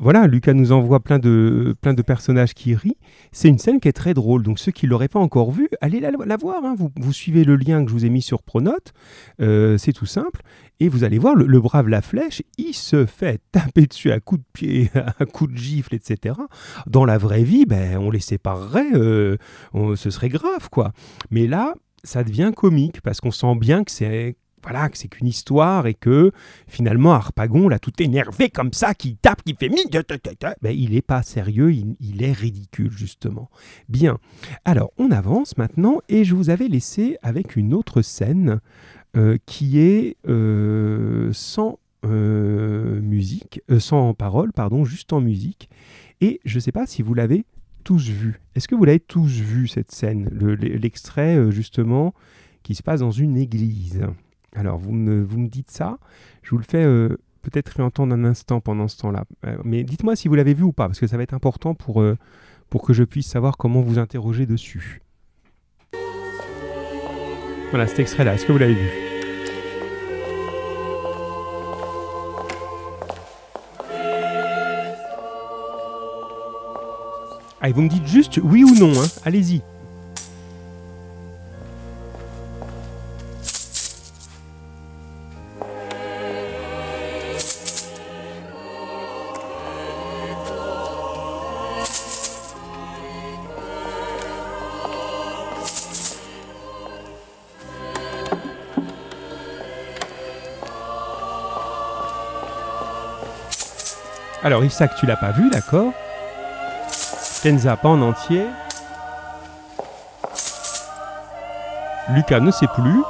voilà, Lucas nous envoie plein de, plein de personnages qui rient. C'est une scène qui est très drôle, donc ceux qui ne l'auraient pas encore vue, allez la, voir. hein. Vous, suivez le lien que je vous ai mis sur Pronote, Euh, c'est tout simple. Et vous allez voir, le, brave La Flèche, il se fait taper dessus à coups de pied, à coups de gifle, etc. Dans la vraie vie, ben, on les séparerait, euh, ce serait grave, quoi. Mais là, ça devient comique, parce qu'on sent bien que c'est voilà, que c'est qu'une histoire et que finalement Harpagon, là, tout énervé comme ça, qui tape, qui fait mi, ben, il n'est pas sérieux, il, il est ridicule justement. Bien. Alors, on avance maintenant et je vous avais laissé avec une autre scène euh, qui est euh, sans euh, musique, sans parole, pardon, juste en musique. Et je ne sais pas si vous l'avez tous vu. Est-ce que vous l'avez tous vu cette scène, le- l'extrait justement qui se passe dans une église? Alors vous me, vous me dites ça, je vous le fais euh, peut-être réentendre un instant pendant ce temps-là. Euh, mais dites-moi si vous l'avez vu ou pas, parce que ça va être important pour, euh, pour que je puisse savoir comment vous interroger dessus. Voilà cet extrait-là, est-ce que vous l'avez vu? Allez, vous me dites juste oui ou non, hein. allez-y. Alors, Isaac, tu l'as pas vu, d'accord? Kenza, pas en entier. Lucas ne sait plus.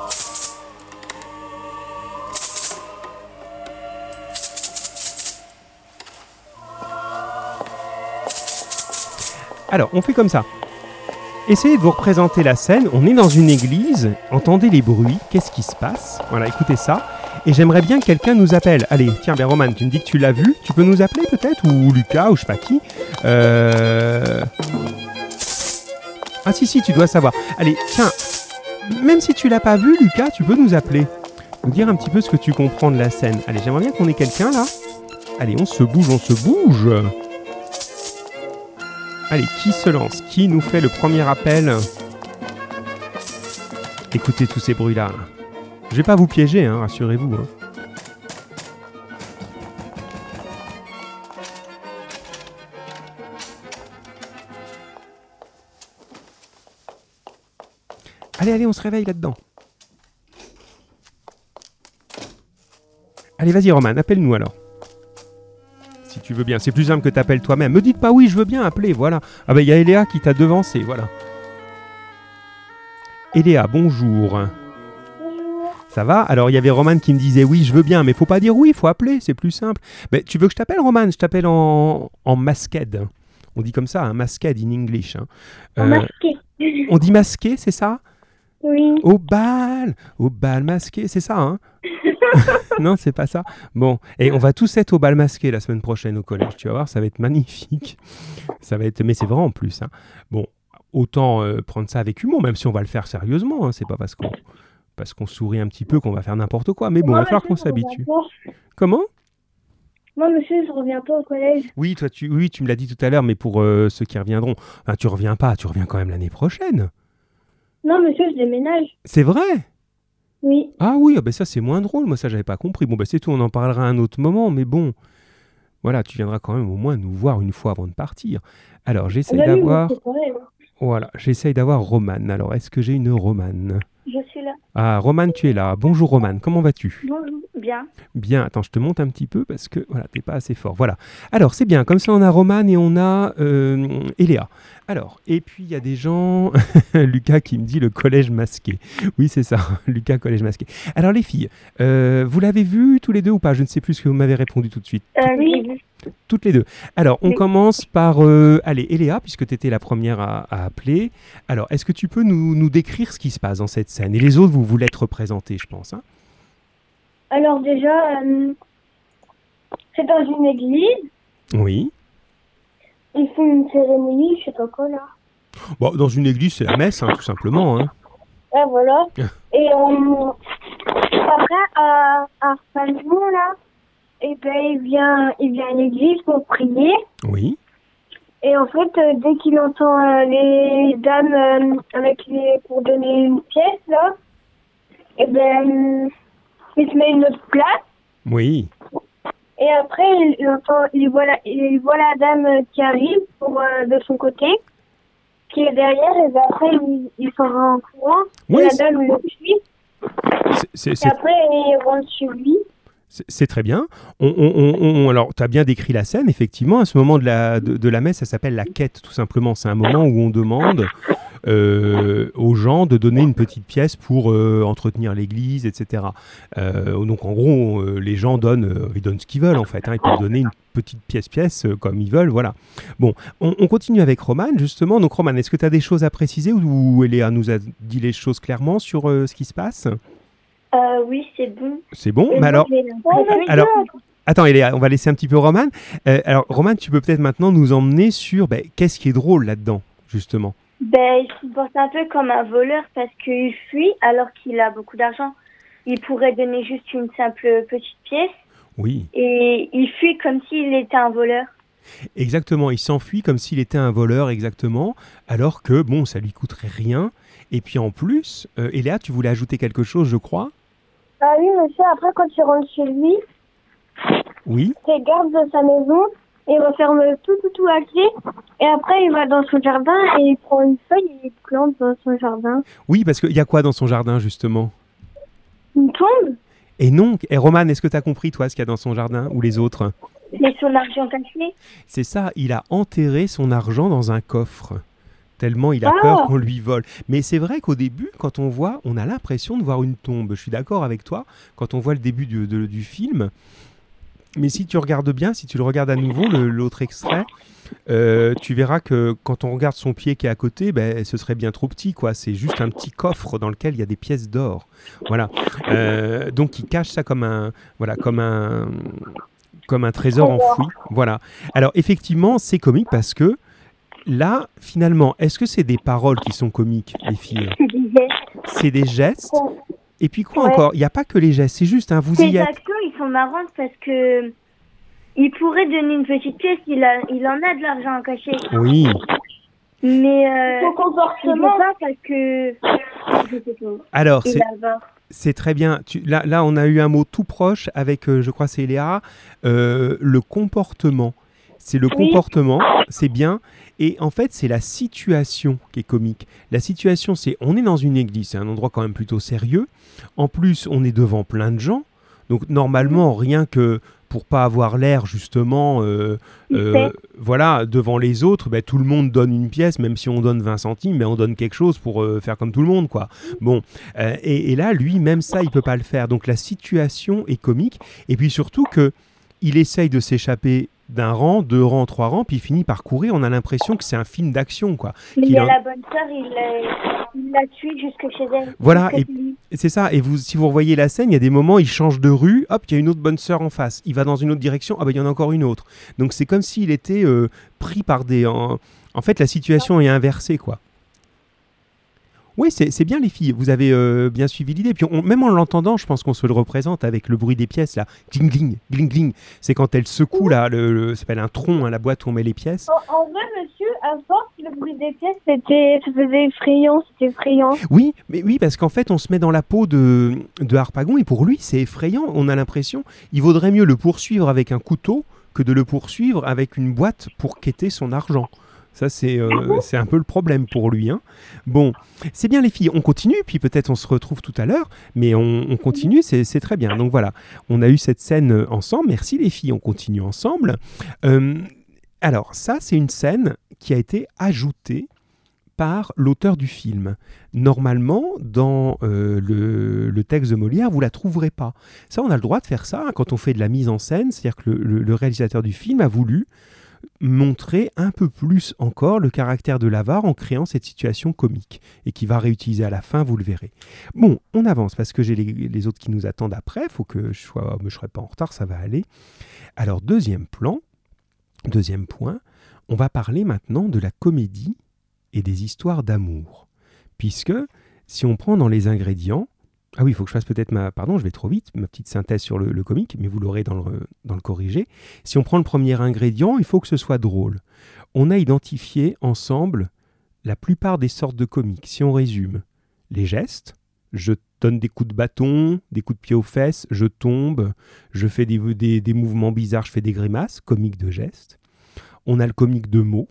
Alors, on fait comme ça. Essayez de vous représenter la scène. On est dans une église. Entendez les bruits. Qu'est-ce qui se passe? Voilà, écoutez ça. Et j'aimerais bien que quelqu'un nous appelle. Allez, tiens, ben Roman, tu me dis que tu l'as vu. Tu peux nous appeler peut-être Ou Lucas, ou je sais pas qui. Euh... Ah si, si, tu dois savoir. Allez, tiens, même si tu l'as pas vu, Lucas, tu peux nous appeler. Nous dire un petit peu ce que tu comprends de la scène. Allez, j'aimerais bien qu'on ait quelqu'un là. Allez, on se bouge, on se bouge. Allez, qui se lance? Qui nous fait le premier appel? Écoutez tous ces bruits-là. là. Je vais pas vous piéger, hein, rassurez-vous. hein. Allez, allez, on se réveille là-dedans. Allez, vas-y, Roman, appelle-nous alors. Si tu veux bien, c'est plus simple que t'appelles toi-même. Me dites pas oui, je veux bien appeler, voilà. Ah ben, il y a Eléa qui t'a devancé, voilà. Eléa, bonjour. Ça va? Alors, il y avait Roman qui me disait oui, je veux bien, mais faut pas dire oui, il faut appeler, c'est plus simple. Mais tu veux que je t'appelle, Roman? Je t'appelle en, en masqued. On dit comme ça, un masqued in English. hein. En Euh, masqué. on dit masqué, c'est ça? Oui. Au bal Au bal masqué, c'est ça, hein? Non, c'est pas ça. Bon, et on va tous être au bal masqué la semaine prochaine au collège, tu vas voir, ça va être magnifique. Ça va être... Mais c'est vrai en plus. hein. Bon, autant euh, prendre ça avec humour, même si on va le faire sérieusement. hein. C'est pas parce qu'on parce qu'on sourit un petit peu qu'on va faire n'importe quoi. Mais bon, il va falloir qu'on s'habitue. Comment? Moi, monsieur, je reviens pas au collège. Oui, toi, tu, oui, tu me l'as dit tout à l'heure, mais pour euh, ceux qui reviendront, enfin, tu reviens pas, tu reviens quand même l'année prochaine. Non, monsieur, je déménage. C'est vrai? Oui. Ah oui, ah ben ça c'est moins drôle, moi ça j'avais pas compris. Bon ben c'est tout, on en parlera à un autre moment, mais bon, voilà, tu viendras quand même au moins nous voir une fois avant de partir. Alors j'essaye Ah oui, d'avoir, même. voilà, j'essaye d'avoir Romane. Alors est-ce que j'ai une Romane? Je suis là. Ah Romane, tu es là. Bonjour Romane, comment vas-tu? Bonjour. Bien. Bien, attends, je te monte un petit peu parce que voilà, t'es pas assez fort. Voilà. Alors c'est bien, comme ça on a Romane et on a euh, Eléa. Alors, et puis il y a des gens, Lucas qui me dit le collège masqué. Oui, c'est ça, Lucas, collège masqué. Alors les filles, euh, vous l'avez vu tous les deux ou pas? Je ne sais plus ce que vous m'avez répondu tout de suite. Euh, oui. Toutes les deux. Alors, on Oui. commence par, euh, allez, Eléa, puisque tu étais la première à, à appeler. Alors, est-ce que tu peux nous, nous décrire ce qui se passe dans cette scène? Et les autres, vous voulez être représentés, je pense. hein Alors déjà, euh, c'est dans une église. oui. Ils font une cérémonie, je sais pas quoi là. Bon, dans une église, c'est la messe, hein, tout simplement. hein. Ouais, voilà. Et euh, après, à Arpajon, là, et ben, il vient, il vient à l'église pour prier. Oui. Et en fait, euh, dès qu'il entend euh, les dames euh, avec les, pour donner une pièce, là, et ben, euh, il se met une autre place. Oui. Et après, il, entend, il voit la, il voit la dame qui arrive pour, de son côté, qui est derrière, et ben après, il, il s'en va en courant. Oui, et la dame le suit. C'est- c'est- Et après, il rentre chez lui. C'est très bien. On, alors, tu as bien décrit la scène, effectivement. À ce moment de la, de, la messe, ça s'appelle la quête, tout simplement. C'est un moment où on demande euh, aux gens de donner une petite pièce pour euh, entretenir l'église, etc. Euh, donc, en gros, les gens donnent, ils donnent ce qu'ils veulent, en fait. hein. Ils peuvent donner une petite pièce-pièce comme ils veulent, voilà. Bon, on, on continue avec Roman, justement. Donc, Roman, est-ce que tu as des choses à préciser ou, Eléa nous a dit les choses clairement sur ce qui se passe? Euh, oui, c'est bon. C'est bon Et Mais alors, Attends, Eléa, on va laisser un petit peu Roman. Euh, alors, Roman, tu peux peut-être maintenant nous emmener sur ben, qu'est-ce qui est drôle là-dedans, justement? Ben, il se comporte un peu comme un voleur parce qu'il fuit alors qu'il a beaucoup d'argent. Il pourrait donner juste une simple petite pièce Oui, et il fuit comme s'il était un voleur. exactement. Il s'enfuit comme s'il était un voleur, exactement, alors que, bon, ça lui coûterait rien. Et puis en plus, euh, Eléa, tu voulais ajouter quelque chose, je crois? Ah oui, monsieur, après, quand il rentre chez lui, Oui il garde de sa maison, il referme tout, tout, tout à clé. Et après, il va dans son jardin et il prend une feuille et il plante dans son jardin. Oui, parce qu'il y a quoi dans son jardin, justement? Une tombe Et non, et Roman, est-ce que tu as compris, toi, ce qu'il y a dans son jardin, ou les autres? Mais son argent caché. C'est ça, il a enterré son argent dans un coffre. Tellement il a Ah. peur qu'on lui vole. Mais c'est vrai qu'au début, quand on voit, on a l'impression de voir une tombe. Je suis d'accord avec toi, quand on voit le début du, de- du film. Mais si tu regardes bien, si tu le regardes à nouveau, l'autre extrait, euh, tu verras que quand on regarde son pied qui est à côté, ben, ce serait bien trop petit. quoi. C'est juste un petit coffre dans lequel il y a des pièces d'or. Voilà. Euh, donc il cache ça comme un, voilà, comme un, comme un trésor enfoui. Voilà. Alors effectivement, c'est comique parce que là, finalement, est-ce que c'est des paroles qui sont comiques, les filles. C'est des gestes. Et puis quoi Ouais. encore? Il n'y a pas que les gestes, c'est juste, hein, vous y Ses êtes. actions, ils sont marrantes parce que il pourrait donner une petite pièce, il, a, il en a de l'argent caché. Oui, Mais euh, Son comportement. pas parce que je sais pas. alors c'est c'est très bien. Tu- là, là, on a eu un mot tout proche avec, euh, je crois, c'est Léa, euh, le comportement. C'est le Oui. comportement, c'est bien. Et en fait, c'est la situation qui est comique. La situation, c'est on est dans une église, c'est un endroit quand même plutôt sérieux. En plus, on est devant plein de gens. Donc normalement, rien que pour pas avoir l'air justement, euh, euh, voilà, devant les autres, ben, tout le monde donne une pièce, même si on donne 20 centimes, mais on donne quelque chose pour euh, faire comme tout le monde, quoi. Bon, et, et là, lui, même ça, il peut pas le faire. Donc la situation est comique, et puis surtout que il essaye de s'échapper d'un rang, deux rangs, trois rangs, puis il finit par courir. On a l'impression que c'est un film d'action, quoi. Mais il y a la bonne sœur, il l'a tué jusque chez elle. Voilà, et- C'est ça. Et vous, si vous revoyez la scène, il y a des moments, il change de rue, hop, il y a une autre bonne sœur en face. Il va dans une autre direction, ah ben il y en a encore une autre. Donc c'est comme s'il était euh, pris par des. En... en fait, la situation est inversée, quoi. Oui, c'est bien les filles. Vous avez euh, bien suivi l'idée. Puis on- même en l'entendant, je pense qu'on se le représente avec le bruit des pièces là, gling gling, gling gling. C'est quand elle secoue là, le, s'appelle un tronc, hein, la boîte où on met les pièces. En, en vrai, monsieur, à force, le bruit des pièces, c'était, ça faisait effrayant, c'était effrayant. Oui, mais oui, parce qu'en fait, on se met dans la peau de, de Harpagon et pour lui, c'est effrayant. On a l'impression, il vaudrait mieux le poursuivre avec un couteau que de le poursuivre avec une boîte pour quêter son argent. Ça, c'est euh, c'est un peu le problème pour lui. hein. Bon, c'est bien les filles, on continue, puis peut-être on se retrouve tout à l'heure, mais on, on continue, c'est c'est très bien. Donc voilà, on a eu cette scène euh, ensemble. Merci les filles, on continue ensemble. Euh, alors, ça, c'est une scène qui a été ajoutée par l'auteur du film. Normalement, dans euh, le, le texte de Molière, vous la trouverez pas. Ça, on a le droit de faire ça hein, quand on fait de la mise en scène, c'est-à-dire que le, le- le réalisateur du film a voulu montrer un peu plus encore le caractère de l'avare en créant cette situation comique et qui va réutiliser à la fin, vous le verrez. Bon, on avance parce que j'ai les, autres qui nous attendent après, faut que je sois, je serai pas en retard, ça va aller. Alors deuxième plan, deuxième point, on va parler maintenant de la comédie et des histoires d'amour, puisque si on prend dans les ingrédients, ah oui, il faut que je fasse peut-être ma, pardon, je vais trop vite, ma petite synthèse sur le, comique, mais vous l'aurez dans le, dans le corrigé. Si on prend le premier ingrédient, il faut que ce soit drôle. On a identifié ensemble la plupart des sortes de comiques. Si on résume, les gestes, je donne des coups de bâton, des coups de pied aux fesses, je tombe, je fais des, des- des mouvements bizarres, je fais des grimaces, comique de gestes. On a le comique de mots.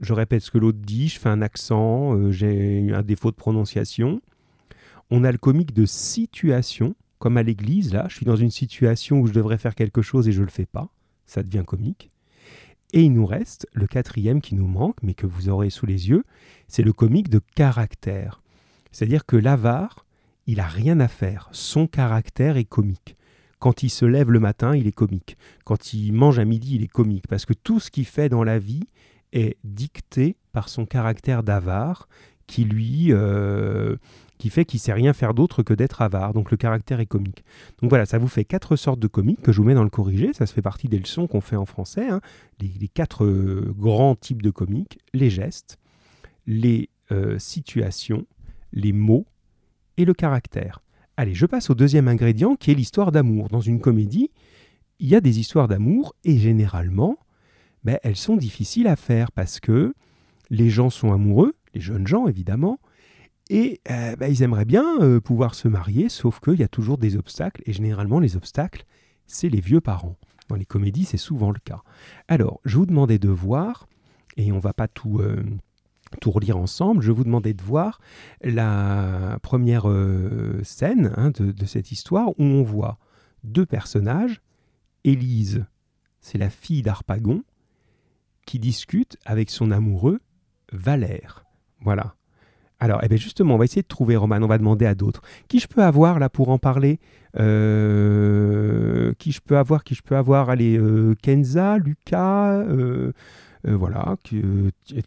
Je répète ce que l'autre dit, je fais un accent, euh, j'ai un défaut de prononciation. On a le comique de situation, comme à l'église, là, je suis dans une situation où je devrais faire quelque chose et je ne le fais pas, ça devient comique. Et il nous reste le quatrième qui nous manque, mais que vous aurez sous les yeux, c'est le comique de caractère. C'est-à-dire que l'avare, il a rien à faire, son caractère est comique. Quand il se lève le matin, il est comique. Quand il mange à midi, il est comique. Parce que tout ce qu'il fait dans la vie est dicté par son caractère d'avare qui lui euh, qui fait qu'il sait rien faire d'autre que d'être avare. Donc le caractère est comique. Donc voilà, ça vous fait quatre sortes de comiques que je vous mets dans le corrigé. Ça se fait partie des leçons qu'on fait en français. hein. Les, quatre euh, grands types de comiques les gestes, les euh, situations, les mots et le caractère. Allez, je passe au deuxième ingrédient qui est l'histoire d'amour. Dans une comédie, il y a des histoires d'amour et généralement, ben, elles sont difficiles à faire parce que les gens sont amoureux, les jeunes gens évidemment, et euh, ben, ils aimeraient bien euh, pouvoir se marier, sauf qu'il y a toujours des obstacles, et généralement les obstacles, c'est les vieux parents. Dans les comédies, c'est souvent le cas. Alors, je vous demandais de voir, et on va pas tout, euh, tout relire ensemble, je vous demandais de voir la première scène hein, de, de cette histoire où on voit deux personnages, Élise, c'est la fille d'Arpagon, qui discute avec son amoureux, Valère. Voilà. Alors, eh bien justement, on va essayer de trouver, Roman, on va demander à d'autres. Qui je peux avoir là pour en parler? Euh, Qui je peux avoir Qui je peux avoir? Allez, euh, Kenza, Lucas, euh, euh, voilà,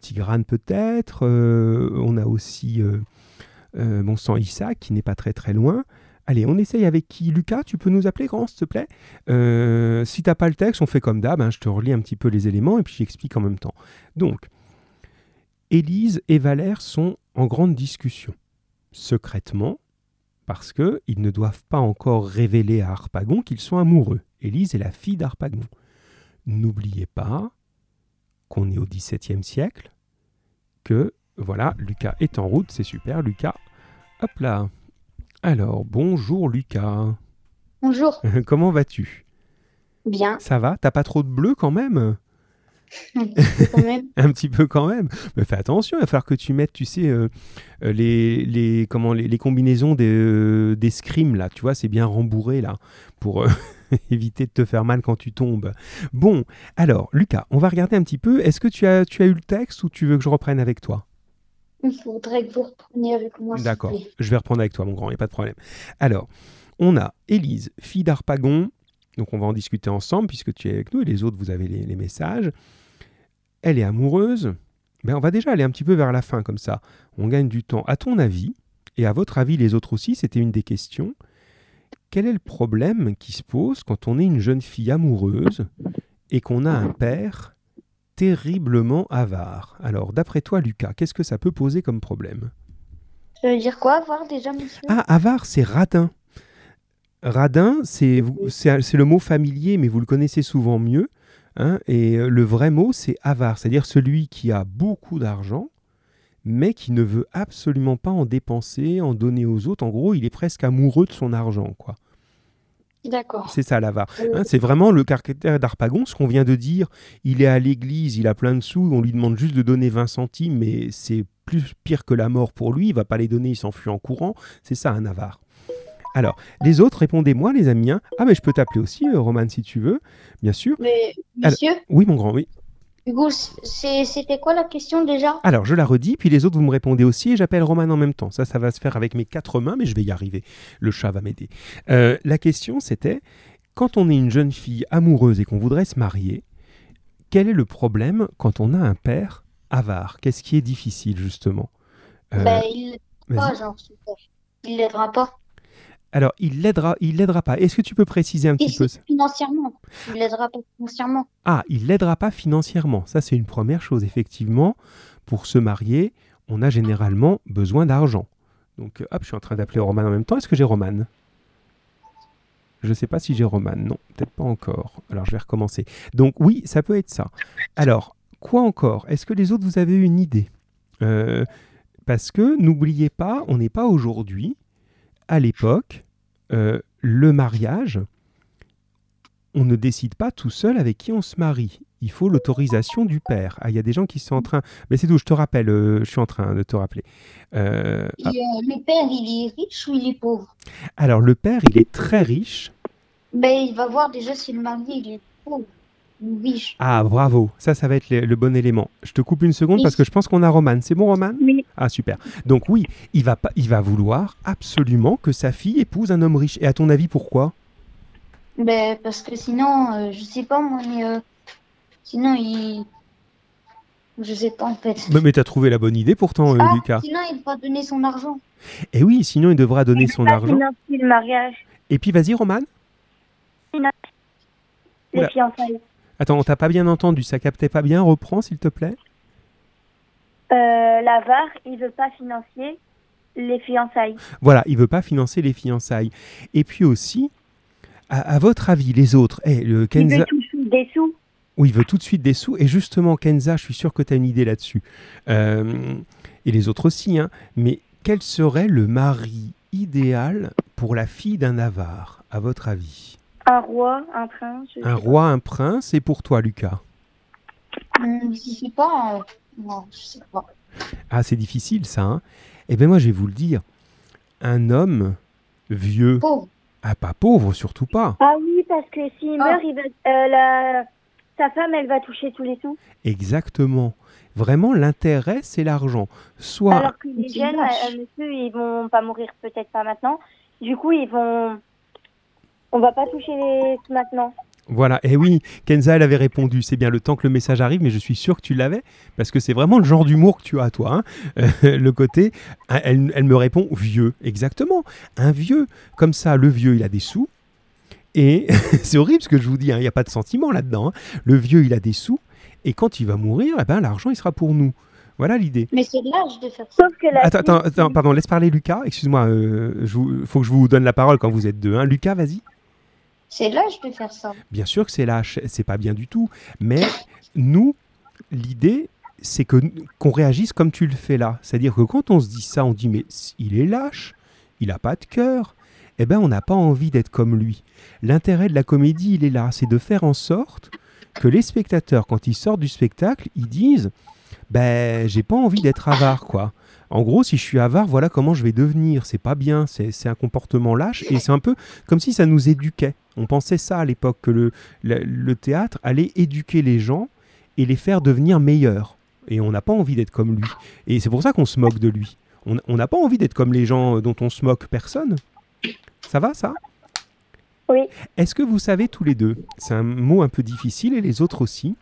Tigrane peut-être. on a aussi, bon sang, Isaac qui n'est pas très très loin. Allez, on essaye avec qui? Lucas, tu peux nous appeler, grand, s'il te plaît? Euh, Si t'as pas le texte, on fait comme d'hab, hein, je te relis un petit peu les éléments et puis j'explique en même temps. Donc, Élise et Valère sont en grande discussion, secrètement, parce qu'ils ne doivent pas encore révéler à Harpagon qu'ils sont amoureux. Élise est la fille d'Harpagon. N'oubliez pas qu'on est au XVIIe siècle, que, voilà, Lucas est en route, c'est super, Lucas. Hop là. Alors, bonjour Lucas. Bonjour. Comment vas-tu? Bien, Ça va? T'as pas trop de bleu quand même? Quand même. Un petit peu quand même. Mais fais attention, il va falloir que tu mettes, tu sais, euh, euh, les, les, comment, les, les combinaisons des, euh, des scrims, là. Tu vois, c'est bien rembourré, là, pour euh, éviter de te faire mal quand tu tombes. Bon, alors, Lucas, on va regarder un petit peu. Est-ce que tu as, tu as eu le texte ou tu veux que je reprenne avec toi? Il faudrait que vous repreniez avec moi. D'accord, je vais reprendre avec toi, mon grand, il n'y a pas de problème. Alors, on a Élise, fille d'Arpagon. Donc, on va en discuter ensemble puisque tu es avec nous et les autres, vous avez les, les messages. Elle est amoureuse. Ben, on va déjà aller un petit peu vers la fin comme ça. On gagne du temps. À ton avis, et à votre avis, les autres aussi, c'était une des questions. Quel est le problème qui se pose quand on est une jeune fille amoureuse et qu'on a un père terriblement avare? Alors, d'après toi, Lucas, qu'est-ce que ça peut poser comme problème? Ça veut dire quoi, voir déjà, monsieur? Ah, avare, c'est radin. Radin, c'est le mot familier, mais vous le connaissez souvent mieux. hein, et euh, le vrai mot, c'est avare, c'est-à-dire celui qui a beaucoup d'argent, mais qui ne veut absolument pas en dépenser, en donner aux autres. En gros, il est presque amoureux de son argent, quoi. D'accord. C'est ça l'avare. Euh, Hein, c'est vraiment le caractère d'Arpagon, ce qu'on vient de dire. Il est à l'église, il a plein de sous, on lui demande juste de donner 20 centimes, mais c'est plus pire que la mort pour lui. Il va pas les donner, il s'enfuit en courant. C'est ça un avare. Alors, les autres, répondez-moi, les amis. hein. Ah, mais je peux t'appeler aussi, euh, Roman, si tu veux, bien sûr. Mais, Alors- monsieur, Oui, mon grand, oui. Hugo, c'était quoi la question déjà? Alors, je la redis, puis les autres, vous me répondez aussi, et j'appelle Roman en même temps. Ça, ça va se faire avec mes quatre mains, mais je vais y arriver. Le chat va m'aider. Euh, la question, c'était, quand on est une jeune fille amoureuse et qu'on voudrait se marier, quel est le problème quand on a un père avare? Qu'est-ce qui est difficile, justement? Euh, Ben, il pas, vas-y. genre, super. Il l'aidera pas. Alors, il l'aidera, il l'aidera pas. Est-ce que tu peux préciser un Et petit peu c'est financièrement. Il l'aidera pas financièrement. Ah, il l'aidera pas financièrement. Ça, c'est une première chose. Effectivement, pour se marier, on a généralement besoin d'argent. Donc, euh, hop, je suis en train d'appeler Roman en même temps. Est-ce que j'ai Roman? Je ne sais pas si j'ai Roman. Non, peut-être pas encore. Alors, je vais recommencer. Donc, oui, ça peut être ça. Alors, quoi encore? Est-ce que les autres, vous avez une idée? Euh, Parce que, n'oubliez pas, on n'est pas aujourd'hui. À l'époque, euh, le mariage, on ne décide pas tout seul avec qui on se marie. Il faut l'autorisation du père. Ah, il y a des gens qui sont en train. Mais c'est tout, je te rappelle, euh, je suis en train de te rappeler. Euh, Et, le père, il est riche ou il est pauvre? Alors, le père, il est très riche. Ben, il va voir déjà si le mari, il est pauvre Ah, bravo. Ça, ça va être le, le bon élément. Je te coupe une seconde Oui. parce que je pense qu'on a Roman. C'est bon, Roman? Oui. Ah, super. Donc, oui, il va, pas, il va vouloir absolument que sa fille épouse un homme riche. Et à ton avis, pourquoi? Ben, parce que sinon, euh, je sais pas, moi, mais euh, sinon, il. Je sais pas, en fait. Mais, mais t'as trouvé la bonne idée pourtant, euh, Ah, Lucas. sinon, il va donner son argent. Et oui, sinon, il devra donner son argent. financer le mariage, Et puis, vas-y, Roman. les fiançailles. Attends, on t'a pas bien entendu, ça captait pas bien. Reprends, s'il te plaît. Euh, L'avare, il veut pas financer les fiançailles. Voilà, il veut pas financer les fiançailles. Et puis aussi, à, à votre avis, les autres, eh, le Il Kenza, veut tout de suite des sous. oui, il veut tout de suite des sous. Et justement, Kenza, je suis sûr que tu as une idée là-dessus. Euh, et les autres aussi. Hein. Mais quel serait le mari idéal pour la fille d'un avare, à votre avis? Un roi, un prince. Un roi, un prince, et pour toi, Lucas Hum, je sais pas. euh, Non, je sais pas. Ah, c'est difficile ça. Hein eh bien, moi, je vais vous le dire. Un homme vieux, Pauvre. ah, pas pauvre, surtout pas. Ah oui, parce que s'il Ah. meurt, il va, euh, la- sa femme, elle va toucher tous les sous. Exactement. Vraiment, l'intérêt, c'est l'argent. Soit, Alors que les jeunes, euh, monsieur, ils vont pas mourir peut-être pas maintenant. Du coup, ils vont. On va pas toucher les maintenant. voilà. Et oui, Kenza, elle avait répondu. C'est bien le temps que le message arrive, mais je suis sûr que tu l'avais, parce que c'est vraiment le genre d'humour que tu as, toi. hein. Euh, le côté, hein, elle, elle me répond vieux. Exactement. Un vieux. Comme ça, le vieux, il a des sous. Et c'est horrible ce que je vous dis, hein, il n'y a pas de sentiment là-dedans. hein. Le vieux, il a des sous. Et quand il va mourir, eh ben, l'argent, il sera pour nous. Voilà l'idée. Mais c'est l'âge de faire ça. Sauf que la Attends, attends, attends, pardon, laisse parler Lucas. Excuse-moi, il faut que je vous donne la parole quand vous êtes deux. hein. Lucas, vas-y. C'est l'âge de faire ça. Bien sûr que c'est lâche, c'est pas bien du tout. Mais nous, l'idée, c'est que qu'on réagisse comme tu le fais là. C'est-à-dire que quand on se dit ça, on dit mais il est lâche, il n'a pas de cœur. Eh ben, on n'a pas envie d'être comme lui. L'intérêt de la comédie, il est là, c'est de faire en sorte que les spectateurs, quand ils sortent du spectacle, ils disent ben j'ai pas envie d'être avare quoi. En gros, si je suis avare, voilà comment je vais devenir. C'est pas bien, c'est un comportement lâche et c'est un peu comme si ça nous éduquait. On pensait ça à l'époque, que le, le, le théâtre allait éduquer les gens et les faire devenir meilleurs. Et on n'a pas envie d'être comme lui. Et c'est pour ça qu'on se moque de lui. On on n'a pas envie d'être comme les gens dont on se moque personne. Ça va ça? Oui. Est-ce que vous savez tous les deux C'est un mot un peu difficile et les autres aussi,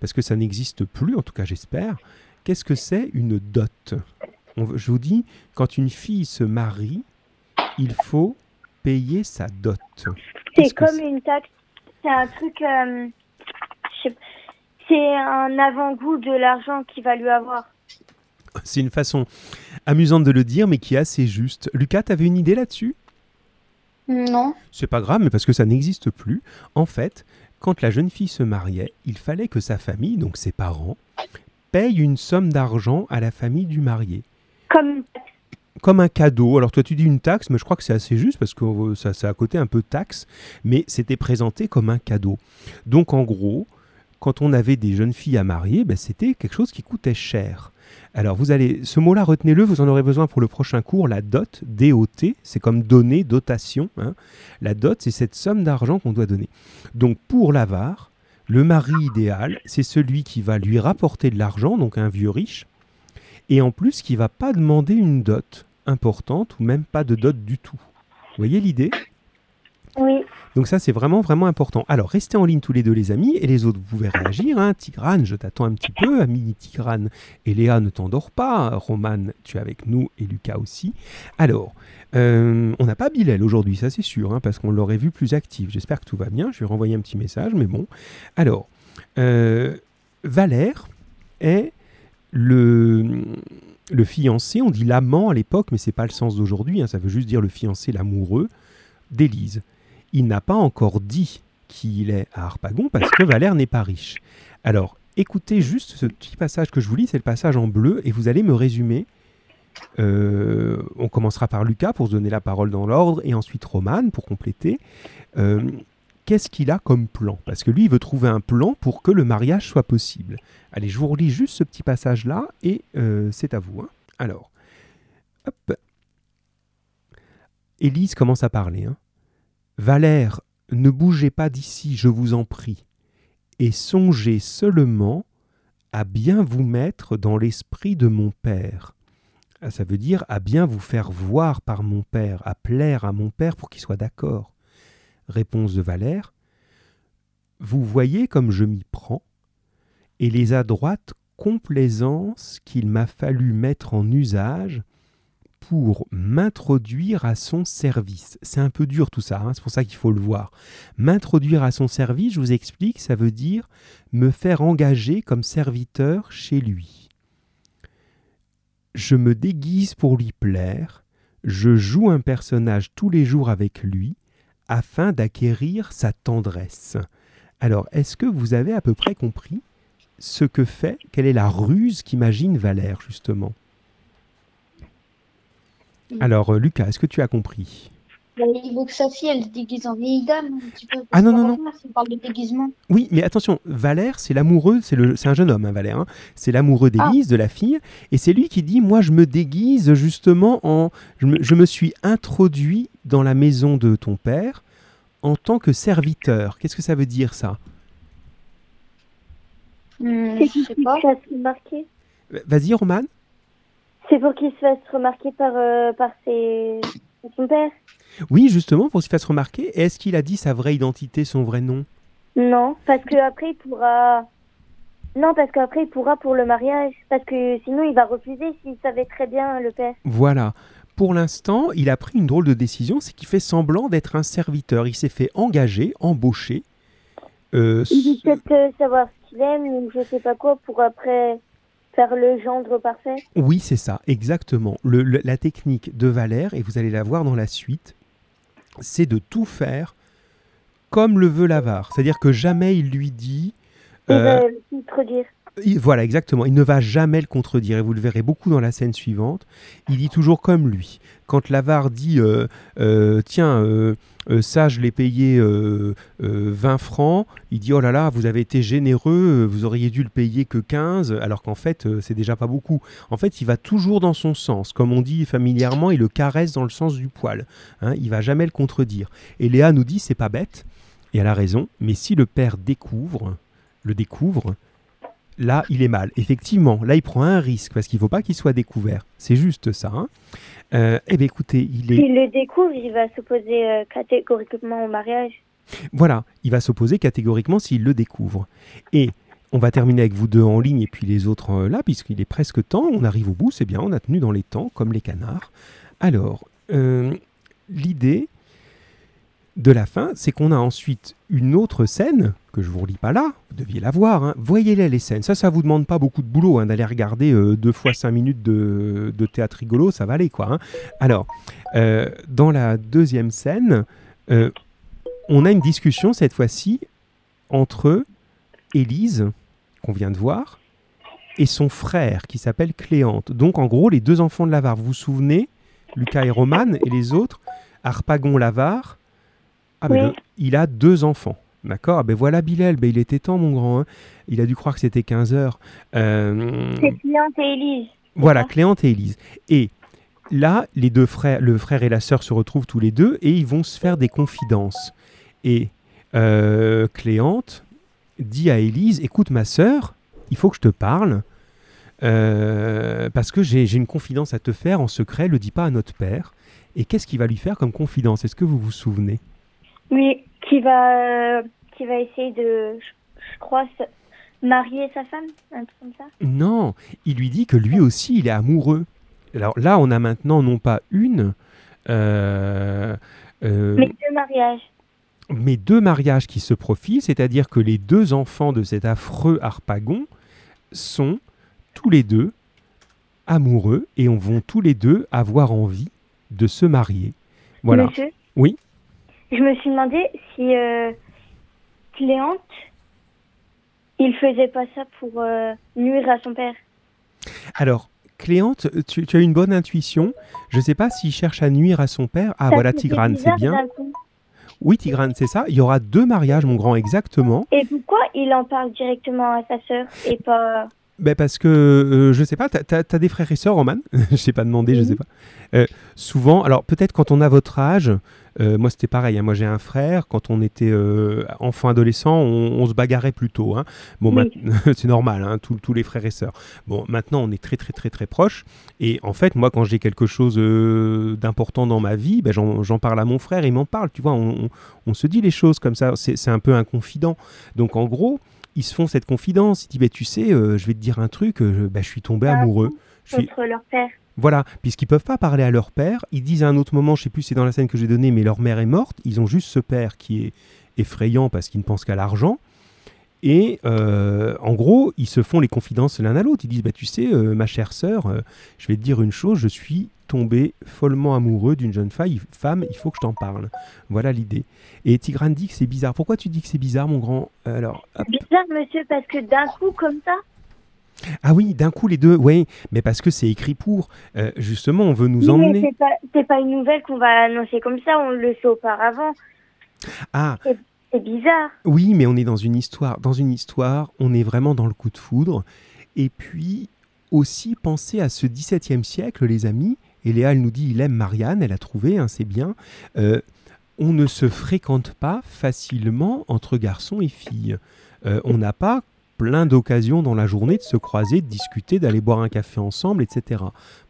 parce que ça n'existe plus, en tout cas j'espère. Qu'est-ce que c'est une dot? On Je vous dis, quand une fille se marie, il faut payer sa dot. c'est comme une taxe. C'est un truc. euh, c'est un avant-goût de l'argent qu'il va lui avoir. C'est une façon amusante de le dire, mais qui est assez juste. Lucas, t'avais une idée là-dessus? Non. C'est pas grave, mais parce que ça n'existe plus. En fait, quand la jeune fille se mariait, il fallait que sa famille, donc ses parents, paye une somme d'argent à la famille du marié. Comme un cadeau. Alors toi tu dis une taxe, mais je crois que c'est assez juste parce que euh, ça, a côté un peu taxe, mais c'était présenté comme un cadeau. Donc en gros, quand on avait des jeunes filles à marier, ben, c'était quelque chose qui coûtait cher. Alors vous allez, ce mot-là, retenez-le, vous en aurez besoin pour le prochain cours, la dot, D-O-T, c'est comme donner, dotation. hein. La dot, c'est cette somme d'argent qu'on doit donner. Donc pour l'avare, Le mari idéal, c'est celui qui va lui rapporter de l'argent, donc un vieux riche, et en plus qui va pas demander une dot importante ou même pas de dot du tout. Vous voyez l'idée? Oui. Donc ça, c'est vraiment, vraiment important. Alors, restez en ligne tous les deux, les amis, et les autres, vous pouvez réagir. Hein. Tigrane, je t'attends un petit peu. Ami Tigrane et Léa, ne t'endors pas. Roman, tu es avec nous, et Lucas aussi. Alors, euh, on n'a pas Bilal aujourd'hui, ça c'est sûr, hein, parce qu'on l'aurait vu plus actif. J'espère que tout va bien. Je vais renvoyer un petit message, mais bon. Alors, euh, Valère est le, fiancé, on dit l'amant à l'époque, mais c'est pas le sens d'aujourd'hui, hein, ça veut juste dire le fiancé, l'amoureux d'Élise. Il n'a pas encore dit qui il est à Harpagon parce que Valère n'est pas riche. Alors, écoutez juste ce petit passage que je vous lis, c'est le passage en bleu, et vous allez me résumer. Euh, on commencera par Lucas pour se donner la parole dans l'ordre, et ensuite Roman pour compléter. Euh, Qu'est-ce qu'il a comme plan? Parce que lui, il veut trouver un plan pour que le mariage soit possible. Allez, je vous relis juste ce petit passage-là, et euh, c'est à vous. hein. Alors, hop. Élise commence à parler. hein. Valère, ne bougez pas d'ici, je vous en prie, et songez seulement à bien vous mettre dans l'esprit de mon Père. Ah, Ça veut dire à bien vous faire voir par mon Père, à plaire à mon Père pour qu'il soit d'accord. Réponse de Valère. Vous voyez comme je m'y prends, et les adroites complaisances qu'il m'a fallu mettre en usage pour m'introduire à son service. C'est un peu dur tout ça, hein, c'est pour ça qu'il faut le voir. M'introduire à son service, je vous explique, ça veut dire me faire engager comme serviteur chez lui. Je me déguise pour lui plaire, je joue un personnage tous les jours avec lui, afin d'acquérir sa tendresse. Alors, est-ce que vous avez à peu près compris ce que fait, quelle est la ruse qu'imagine Valère, justement? Alors, euh, Lucas, est-ce que tu as compris? Il veut que sa fille, elle se déguise en vieille dame. un petit peu. Ah non, non, non. On parle de déguisement. Oui, mais attention, Valère, c'est l'amoureux, c'est le- c'est un jeune homme, hein, Valère. hein. C'est l'amoureux d'Élise, de la fille, et c'est lui qui dit Moi, je me déguise justement en. Je me, je me suis introduit dans la maison de ton père en tant que serviteur. Qu'est-ce que ça veut dire, ça? Hmm, C'est je qu'il sais se pas. fasse remarquer. Vas-y, Roman. C'est pour qu'il se fasse remarquer par, euh, par, ses... son père. Oui, justement, pour qu'il se fasse remarquer. Est-ce qu'il a dit sa vraie identité, son vrai nom? Non, parce que après il pourra. Non, parce qu'après il pourra pour le mariage. Parce que sinon il va refuser s'il savait très bien le père. Voilà. Pour l'instant, il a pris une drôle de décision, c'est qu'il fait semblant d'être un serviteur. Il s'est fait engager, embaucher. Euh, Il veut peut-être euh, savoir ce qu'il aime ou je sais pas quoi pour après faire le gendre parfait? Oui, c'est ça, exactement. Le- le- la technique de Valère, et vous allez la voir dans la suite, c'est de tout faire comme le veut l'avare. C'est-à-dire que jamais il lui dit... Il va le contredire. Il- voilà, exactement. Il ne va jamais le contredire. Et vous le verrez beaucoup dans la scène suivante. Il dit toujours comme lui. Quand l'avare dit euh, euh, Tiens, euh, ça, je l'ai payé euh, euh, 20 francs, il dit Oh là là, vous avez été généreux, vous auriez dû le payer que 15, alors qu'en fait, c'est déjà pas beaucoup. En fait, il va toujours dans son sens. Comme on dit familièrement, il le caresse dans le sens du poil. Hein, il va jamais le contredire. Et Léa nous dit C'est pas bête, et elle a raison, mais si le père découvre, le découvre, là, il est mal. Effectivement, là, il prend un risque parce qu'il ne faut pas qu'il soit découvert. C'est juste ça. hein. Euh, eh bien, écoutez, il est. S'il le découvre, il va s'opposer euh, catégoriquement au mariage. Voilà, il va s'opposer catégoriquement s'il le découvre. Et on va terminer avec vous deux en ligne et puis les autres euh, là, puisqu'il est presque temps. On arrive au bout, c'est bien, on a tenu dans les temps, comme les canards. Alors, l'idée de la fin, c'est qu'on a ensuite une autre scène, que je vous relis pas là, vous deviez la voir. hein. Voyez-les les scènes. Ça, ça vous demande pas beaucoup de boulot hein, d'aller regarder euh, deux fois cinq minutes de, théâtre rigolo, ça va aller quoi. hein. Alors, euh, dans la deuxième scène, euh, on a une discussion cette fois-ci entre Élise, qu'on vient de voir, et son frère qui s'appelle Cléante. Donc en gros, les deux enfants de l'avare, vous vous souvenez Lucas et Roman, et les autres, Harpagon l'avare. Ah ben, Oui. le- il a deux enfants. D'accord? Ah Ben voilà Bilal, ben il était temps mon grand. hein. Il a dû croire que c'était 15 heures. Euh, C'est Cliente et Élise. voilà, Cléante et Élise. Et là, les deux frères, le frère et la sœur se retrouvent tous les deux et ils vont se faire des confidences. Et euh, Cléante dit à Élise, écoute ma sœur, il faut que je te parle, euh, parce que j'ai j'ai une confidence à te faire en secret, le dis pas à notre père. Et qu'est-ce qu'il va lui faire comme confidence? Est-ce que vous vous souvenez? Oui, qui va, qui va essayer de, je, je crois, marier sa femme, un truc comme ça. Non, il lui dit que lui aussi, il est amoureux. Alors là, on a maintenant non pas une, euh, euh, Mais deux mariages. mais deux mariages qui se profilent, c'est-à-dire que les deux enfants de cet affreux Harpagon sont tous les deux amoureux et on vont tous les deux avoir envie de se marier. Voilà. Monsieur? Oui. Je me suis demandé si euh, Cléante, il faisait pas ça pour euh, nuire à son père. Alors, Cléante, tu, tu as une bonne intuition. Je ne sais pas s'il cherche à nuire à son père. Ah Ça, voilà, Tigrane, c'est bien. Oui, Tigrane, c'est ça. Il y aura deux mariages, mon grand, exactement. Et pourquoi il en parle directement à sa sœur et pas... Ben parce que, euh, je sais pas, t'as as, des frères et sœurs, Roman? Je sais pas demandé, je Oui. sais pas. Euh, souvent, alors peut-être quand on a votre âge, euh, moi c'était pareil, hein, moi j'ai un frère, quand on était euh, enfant adolescent, on, on se bagarrait plutôt. Hein. Bon, Oui. c'est normal, hein, tous- tous les frères et sœurs. Bon, maintenant on est très très très très proches. Et en fait, moi quand j'ai quelque chose d'important dans ma vie, ben, j'en parle à mon frère, il m'en parle, tu vois, on, on- on se dit les choses comme ça, c'est c'est un peu un confident. Donc en gros, ils se font cette confidence. Ils disent, bah, tu sais, euh, je vais te dire un truc, euh, bah, je suis tombé Ah, amoureux. Je suis... contre leur père. Voilà, puisqu'ils peuvent pas parler à leur père. Ils disent à un autre moment, je sais plus si c'est dans la scène que j'ai donnée, mais leur mère est morte. Ils ont juste ce père qui est effrayant parce qu'il ne pense qu'à l'argent. Et euh, en gros, ils se font les confidences l'un à l'autre. Ils disent, bah, tu sais, euh, ma chère sœur, euh, je vais te dire une chose, je suis tombé follement amoureux d'une jeune femme, femme, il faut que je t'en parle. Voilà l'idée. Et Tigrane dit que c'est bizarre. Pourquoi tu dis que c'est bizarre, mon grand Alors, hop. Bizarre, monsieur, parce que d'un coup, comme ça, Ah oui, d'un coup les deux, oui, mais parce que c'est écrit pour. Euh, justement, on veut nous Oui, emmener. c'est pas, pas une nouvelle qu'on va annoncer comme ça, on le sait auparavant. Ah Bizarre. oui, mais on est dans une histoire. Dans une histoire, on est vraiment dans le coup de foudre. Et puis aussi penser à ce XVIIe siècle, les amis. Et Léa, nous dit, il aime Marianne, elle a trouvé, hein, c'est bien. Euh, on ne se fréquente pas facilement entre garçons et filles. Euh, on n'a pas plein d'occasions dans la journée de se croiser, de discuter, d'aller boire un café ensemble, etc.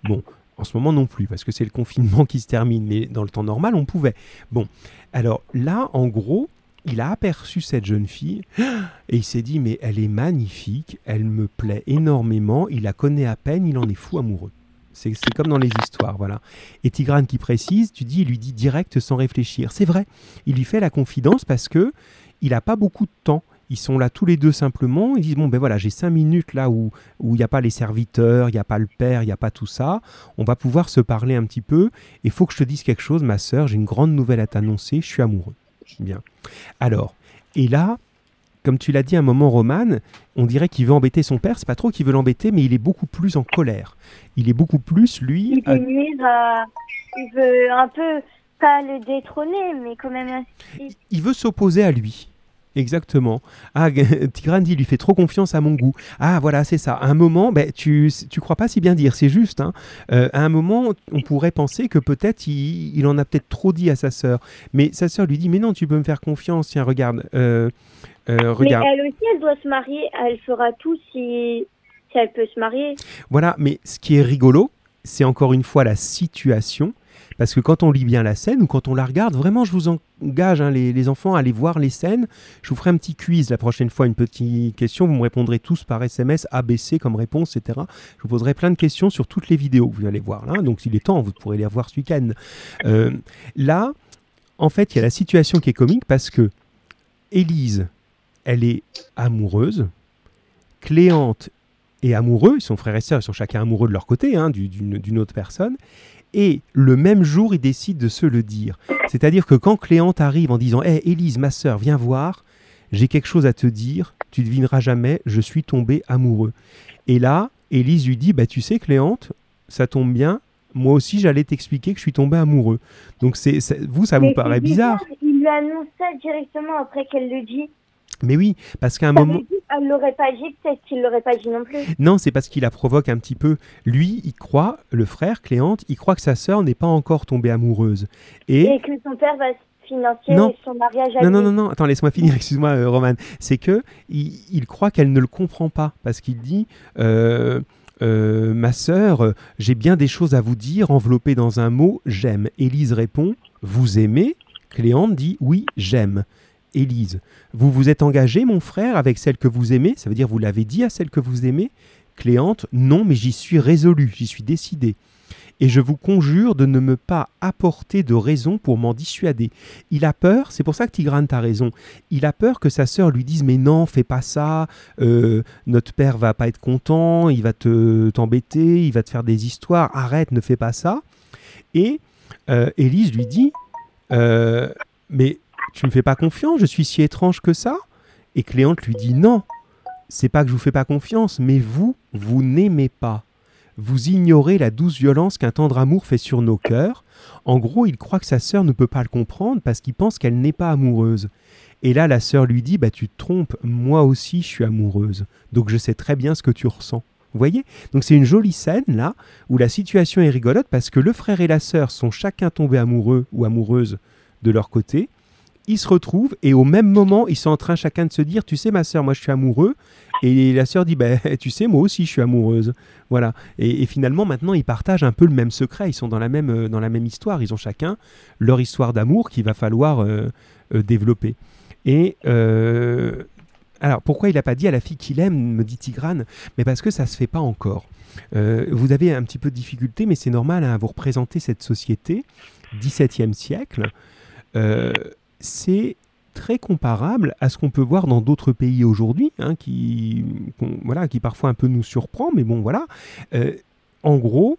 Bon, en ce moment non plus, parce que c'est le confinement qui se termine, mais dans le temps normal, on pouvait. Bon, alors là, en gros, il a aperçu cette jeune fille et il s'est dit, mais elle est magnifique, elle me plaît énormément, il la connaît à peine, il en est fou amoureux. C'est comme dans les histoires, voilà. Et Tigrane qui précise, tu dis, il lui dit direct sans réfléchir. C'est vrai, il lui fait la confidence parce que il n'a pas beaucoup de temps. Ils sont là tous les deux simplement. Ils disent bon ben voilà, j'ai cinq minutes là où où il n'y a pas les serviteurs, il n'y a pas le père, il n'y a pas tout ça. On va pouvoir se parler un petit peu. Il faut que je te dise quelque chose, ma sœur. J'ai une grande nouvelle à t'annoncer. Je suis amoureux. Bien. Alors et là, comme tu l'as dit un moment, Roman, on dirait qu'il veut embêter son père. C'est pas trop qu'il veut l'embêter, mais il est beaucoup plus en colère. Il est beaucoup plus lui. Il à- nuire à- Il veut un peu, pas le détrôner, mais quand même... il veut s'opposer à lui. Exactement. Ah, Tigrane dit, il lui fait trop confiance à mon goût. Ah, voilà, c'est ça. À un moment, ben, tu tu crois pas si bien dire, c'est juste. hein. Euh, à un moment, on pourrait penser que peut-être il, il en a peut-être trop dit à sa sœur. Mais sa sœur lui dit, mais non, tu peux me faire confiance. Tiens, regarde. euh, euh, Mais regarde. elle aussi, elle doit se marier. Elle fera tout si, si elle peut se marier. Voilà, mais ce qui est rigolo, c'est encore une fois la situation. Parce que quand on lit bien la scène ou quand on la regarde, vraiment, je vous engage, hein, les, enfants, à aller voir les scènes. Je vous ferai un petit quiz la prochaine fois, une petite question. Vous me répondrez tous par SMS, ABC comme réponse, etc. Je vous poserai plein de questions sur toutes les vidéos que vous allez voir là. Donc, s'il est temps, vous pourrez les voir ce week-end. Euh, là, en fait, il y a la situation qui est comique parce que Élise, elle est amoureuse. Cléante est amoureux, ils sont frères et sœurs, ils sont chacun amoureux de leur côté, hein, du- d'une d'une autre personne. Et le même jour, ils décident de se le dire. C'est-à-dire que quand Cléante arrive en disant Hé, Élise, ma sœur, viens voir, j'ai quelque chose à te dire, tu devineras jamais, je suis tombé amoureux. Et là, Élise lui dit Bah, tu sais, Cléante, ça tombe bien, moi aussi, j'allais t'expliquer que je suis tombé amoureux. Donc, c'est vous, ça vous Mais paraît c'est bizarre. Il lui annonce ça directement après qu'elle le dit. Mais oui, parce qu'à un Ça moment. dire qu'elle l'aurait pas dit, peut-être qu'il l'aurait pas dit non plus. Non, c'est parce qu'il la provoque un petit peu. Lui, il croit, le frère, Cléante, il croit que sa sœur n'est pas encore tombée amoureuse. Et Et que son père va Non. et son mariage à Non, non, non, non, attends, laisse-moi finir, excuse-moi, euh, Roman. C'est que il, il croit qu'elle ne le comprend pas parce qu'il dit euh, euh, Ma sœur, j'ai bien des choses à vous dire enveloppées dans un mot j'aime. Élise répond Vous aimez? Cléante dit Oui, j'aime. Élise, vous vous êtes engagé, mon frère, avec celle que vous aimez? Ça veut dire vous l'avez dit à celle que vous aimez? Cléante, non, mais j'y suis résolu, j'y suis décidé. Et je vous conjure de ne me pas apporter de raison pour m'en dissuader. Il a peur, c'est pour ça que Tigrane t'a raison. Il a peur que sa sœur lui dise mais non, fais pas ça. euh, notre père va pas être content, il va te t'embêter, il va te faire des histoires. Arrête, ne fais pas ça. Et euh, Élise lui dit euh, mais tu me fais pas confiance, je suis si étrange que ça. Et Cléante lui dit non, c'est pas que je vous fais pas confiance, mais vous, vous n'aimez pas. Vous ignorez la douce violence qu'un tendre amour fait sur nos cœurs. En gros, il croit que sa sœur ne peut pas le comprendre parce qu'il pense qu'elle n'est pas amoureuse. Et là, la sœur lui dit Bah, tu te trompes, moi aussi je suis amoureuse. Donc je sais très bien ce que tu ressens. Vous voyez? Donc c'est une jolie scène là où la situation est rigolote parce que le frère et la sœur sont chacun tombés amoureux ou amoureuses de leur côté. Ils se retrouvent et au même moment, ils sont en train chacun de se dire Tu sais, ma sœur, moi je suis amoureux. Et la sœur dit bah, Tu sais, moi aussi je suis amoureuse. Voilà. Et, finalement, maintenant, ils partagent un peu le même secret. Ils sont dans la même, euh, dans la même histoire. Ils ont chacun leur histoire d'amour qu'il va falloir euh, euh, développer. Et alors, pourquoi il n'a pas dit à la fille qu'il aime, me dit Tigrane? Mais parce que ça ne se fait pas encore. Vous avez un petit peu de difficulté, mais c'est normal hein, à vous représenter cette société, 17e siècle. C'est très comparable à ce qu'on peut voir dans d'autres pays aujourd'hui, hein, qui, voilà, qui parfois un peu nous surprend, mais bon, voilà. Euh, en gros,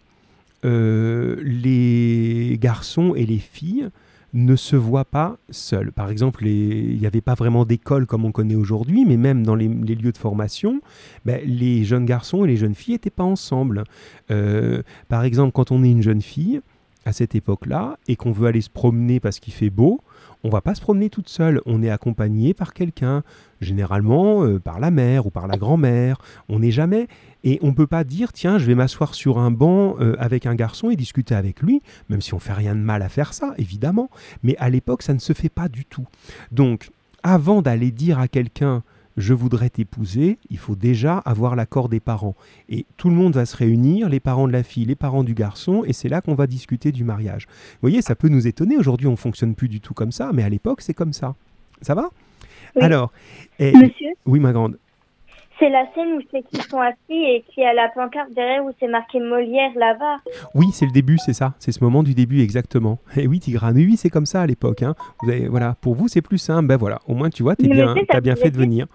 euh, les garçons et les filles ne se voient pas seuls. Par exemple, il n'y avait pas vraiment d'école comme on connaît aujourd'hui, mais même dans les, les lieux de formation, ben, les jeunes garçons et les jeunes filles n'étaient pas ensemble. Euh, par exemple, quand on est une jeune fille, à cette époque-là, et qu'on veut aller se promener parce qu'il fait beau, on va pas se promener toute seule, on est accompagné par quelqu'un, généralement euh, par la mère ou par la grand-mère, on n'est jamais, et on peut pas dire, tiens, je vais m'asseoir sur un banc euh, avec un garçon et discuter avec lui, même si on fait rien de mal à faire ça, évidemment, mais à l'époque, ça ne se fait pas du tout. Donc, avant d'aller dire à quelqu'un, je voudrais t'épouser, il faut déjà avoir l'accord des parents. Et tout le monde va se réunir, les parents de la fille, les parents du garçon, et c'est là qu'on va discuter du mariage. Vous voyez, ça peut nous étonner. Aujourd'hui, on fonctionne plus du tout comme ça, mais à l'époque, c'est comme ça. Ça va? Oui. Alors, et- Monsieur, oui, ma grande. C'est la scène où c'est qu'ils sont assis et qu'il y a la pancarte derrière où c'est marqué Molière là-bas. Oui, c'est le début, c'est ça. C'est ce moment du début, exactement. Et oui, Tigrane, oui, c'est comme ça à l'époque. hein. Vous avez- voilà, pour vous, c'est plus simple. Ben voilà, au moins, tu vois, t'es Mais bien, t'as bien fait de venir.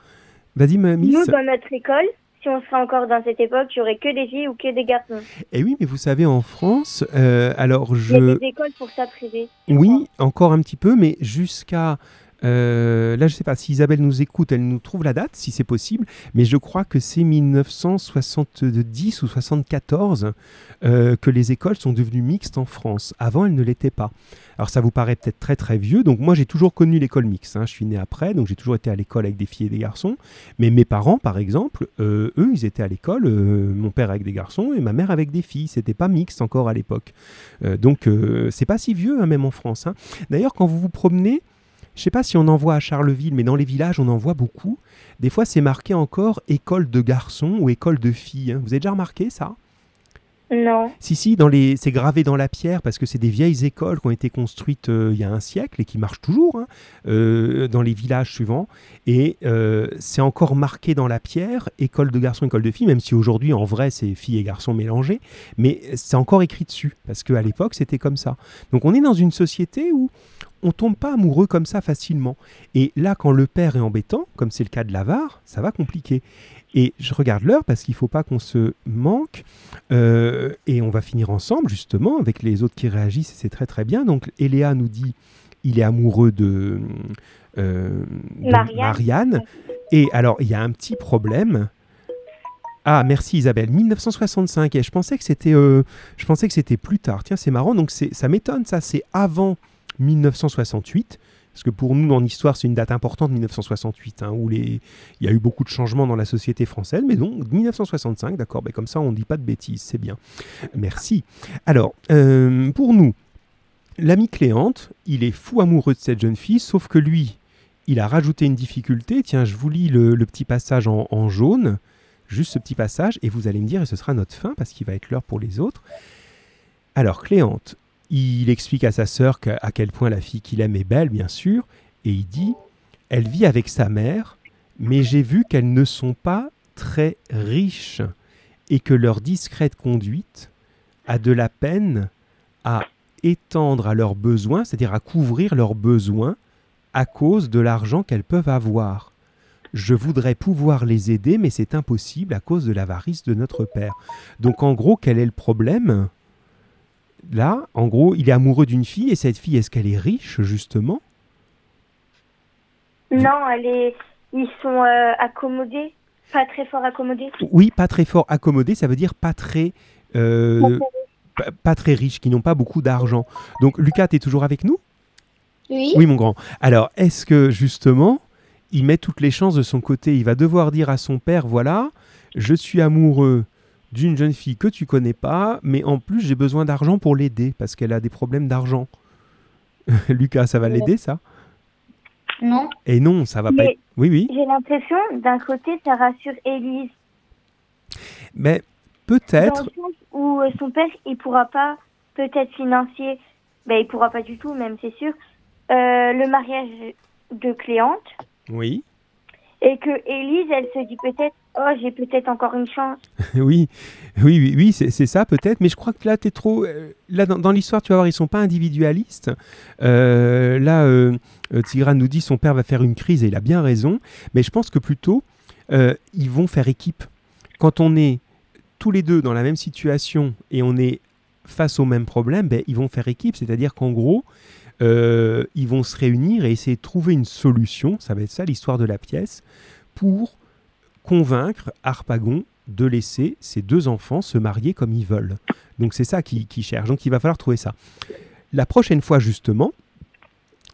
Vas-y, ma miss. Nous, dans notre école, si on serait encore dans cette époque, il y aurait que des filles ou que des garçons. Et oui, mais vous savez, en France, euh, alors Il y a je... des écoles pour ça privées. je Oui, encore un petit peu, mais jusqu'à... euh, là, je ne sais pas si Isabelle nous écoute, elle nous trouve la date, si c'est possible, mais je crois que c'est 1970 ou 74 euh, que les écoles sont devenues mixtes en France. Avant, elles ne l'étaient pas. Alors, ça vous paraît peut-être très très vieux, donc moi j'ai toujours connu l'école mixte. hein. Je suis né après, donc j'ai toujours été à l'école avec des filles et des garçons. Mais mes parents, par exemple, euh, eux, ils étaient à l'école, mon père avec des garçons et ma mère avec des filles. C'était pas mixte encore à l'époque. Donc, c'est pas si vieux, hein, même en France. hein. D'ailleurs, quand vous vous promenez, je sais pas si on en voit à Charleville, mais dans les villages, on en voit beaucoup. Des fois, c'est marqué encore école de garçons ou école de filles. Vous avez déjà remarqué ça? Non. Si, si, dans les... c'est gravé dans la pierre parce que c'est des vieilles écoles qui ont été construites euh, il y a un siècle et qui marchent toujours hein, euh, dans les villages suivants. Et euh, c'est encore marqué dans la pierre, école de garçons, école de filles, même si aujourd'hui, en vrai, c'est filles et garçons mélangés. Mais c'est encore écrit dessus parce qu'à l'époque, c'était comme ça. Donc on est dans une société où on tombe pas amoureux comme ça facilement. Et là, quand le père est embêtant, comme c'est le cas de l'avare, ça va compliquer. Et je regarde l'heure parce qu'il faut pas qu'on se manque. Euh, et on va finir ensemble, justement, avec les autres qui réagissent, c'est très très bien. Donc, Eléa nous dit il est amoureux de, euh, de Marianne. Marianne. Et alors, il y a un petit problème. Ah, merci Isabelle. 1965. Et je pensais que c'était, euh, je pensais que c'était plus tard. Tiens, c'est marrant. Donc, ça m'étonne, ça. C'est avant 1968. Parce que pour nous, en histoire, c'est une date importante, 1968, hein, où il y a eu beaucoup de changements dans la société française. Mais donc, 1965, d'accord. Ben, comme ça, on ne dit pas de bêtises. C'est bien. Merci. Alors, euh, pour nous, l'ami Cléante, il est fou amoureux de cette jeune fille, sauf que lui, il a rajouté une difficulté. Tiens, je vous lis le, petit passage en jaune, juste ce petit passage, et vous allez me dire, et ce sera notre fin, parce qu'il va être l'heure pour les autres. Alors, Cléante, il explique à sa sœur à quel point la fille qu'il aime est belle, bien sûr, et il dit Elle vit avec sa mère, mais j'ai vu qu'elles ne sont pas très riches et que leur discrète conduite a de la peine à étendre à leurs besoins, c'est-à-dire à couvrir leurs besoins à cause de l'argent qu'elles peuvent avoir. Je voudrais pouvoir les aider, mais c'est impossible à cause de l'avarice de notre père. Donc en gros, quel est le problème? Là, en gros, il est amoureux d'une fille, et cette fille, est-ce qu'elle est riche, justement? Non, elle est... ils sont euh, accommodés, pas très fort accommodés. Oui, pas très fort accommodé, ça veut dire pas très, euh, pas, pas très riche, qui n'ont pas beaucoup d'argent. Donc Lucas, tu es toujours avec nous? Oui. Oui, mon grand. Alors, est-ce que justement, il met toutes les chances de son côté? Il va devoir dire à son père, voilà, je suis amoureux d'une jeune fille que tu connais pas, mais en plus j'ai besoin d'argent pour l'aider, parce qu'elle a des problèmes d'argent. Lucas, ça va l'aider, ça? Non. Et non, ça va pas être... Oui, oui. J'ai l'impression, d'un côté, ça rassure Élise, Mais peut-être... où euh, son père, il pourra pas, peut-être financier, ben il pourra pas du tout, même c'est sûr, euh, le mariage de Cléante, Oui. et que Élise, elle se dit peut-être, oh, j'ai peut-être encore une chance. Oui, oui, oui, oui, c'est ça peut-être, mais je crois que là, tu es trop... euh, Là, dans, l'histoire, tu vas voir, ils sont pas individualistes. Euh, là, euh, euh, nous dit son père va faire une crise et il a bien raison, mais je pense que plutôt, ils vont faire équipe. Quand on est tous les deux dans la même situation et on est face au même problème, ben, ils vont faire équipe, c'est-à-dire qu'en gros, ils vont se réunir et essayer de trouver une solution, ça va être ça l'histoire de la pièce, pour convaincre Harpagon de laisser ses deux enfants se marier comme ils veulent. Donc c'est ça qu'ils qu'ils cherchent. Donc il va falloir trouver ça. La prochaine fois justement,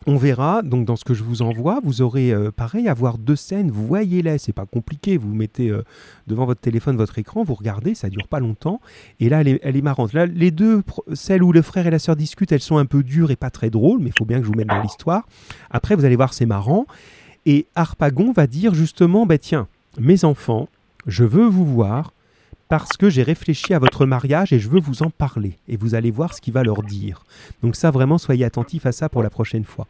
on verra, donc dans ce que je vous envoie, vous aurez euh, pareil à voir deux scènes, vous voyez-les, c'est pas compliqué, vous mettez euh, devant votre téléphone votre écran, vous regardez, ça dure pas longtemps, et là elle est, marrante. Là, les deux, celles où le frère et la sœur discutent, elles sont un peu dures et pas très drôles, mais il faut bien que je vous mette dans l'histoire. Après, vous allez voir, c'est marrant, et Harpagon va dire justement, bah tiens, mes enfants, je veux vous voir parce que j'ai réfléchi à votre mariage et je veux vous en parler. Et vous allez voir ce qu'il va leur dire. Donc ça, vraiment, soyez attentifs à ça pour la prochaine fois.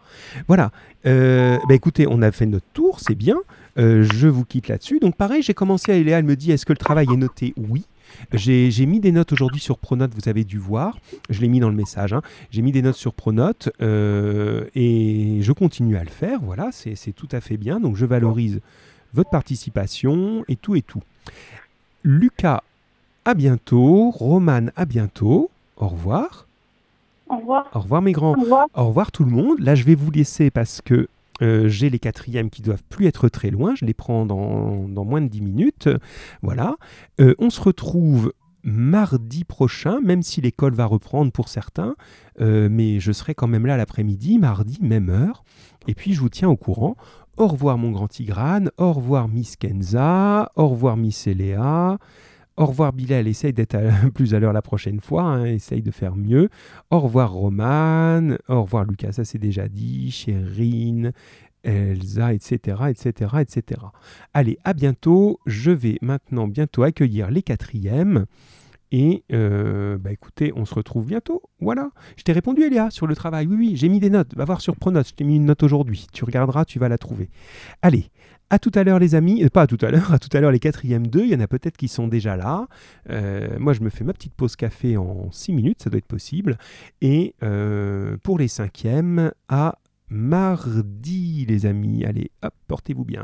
Voilà. Euh, bah écoutez, on a fait notre tour, c'est bien. Euh, je vous quitte là-dessus. Donc pareil, j'ai commencé à Léa, elle me dit, est-ce que le travail est noté? Oui. J'ai mis des notes aujourd'hui sur Pronote, vous avez dû voir. Je l'ai mis dans le message. hein. J'ai mis des notes sur Pronote euh, et je continue à le faire. Voilà, c'est tout à fait bien. Donc je valorise votre participation et tout et tout. Lucas, à bientôt. Romane, à bientôt. Au revoir. Au revoir. Au revoir mes grands. Au revoir. Au revoir tout le monde. Là, je vais vous laisser parce que euh, j'ai les quatrièmes qui doivent plus être très loin. Je les prends dans, dans moins de 10 minutes. Voilà. Euh, on se retrouve mardi prochain, même si l'école va reprendre pour certains. Euh, mais je serai quand même là l'après-midi, mardi, même heure. Et puis, je vous tiens au courant. Au revoir mon grand Tigrane. Au revoir Miss Kenza. Au revoir Miss Eléa. Au revoir Bilal, essaye d'être à- plus à l'heure la prochaine fois, hein, essaye de faire mieux. Au revoir Romane, au revoir Lucas, ça c'est déjà dit, Chérine, Elsa, etc., etc., etc. Allez, à bientôt. Je vais maintenant bientôt accueillir les quatrièmes. Et euh, bah écoutez, on se retrouve bientôt. Voilà. Je t'ai répondu, Eléa, sur le travail. Oui, oui, j'ai mis des notes. Va voir sur Pronote. Je t'ai mis une note aujourd'hui. Tu regarderas, tu vas la trouver. Allez, à tout à l'heure, les amis. Euh, pas à tout à l'heure, à tout à l'heure, les quatrièmes deux. Il y en a peut-être qui sont déjà là. Euh, moi, je me fais ma petite pause café en 6 minutes, ça doit être possible. Et pour les cinquièmes, à mardi, les amis. Allez, hop, portez-vous bien.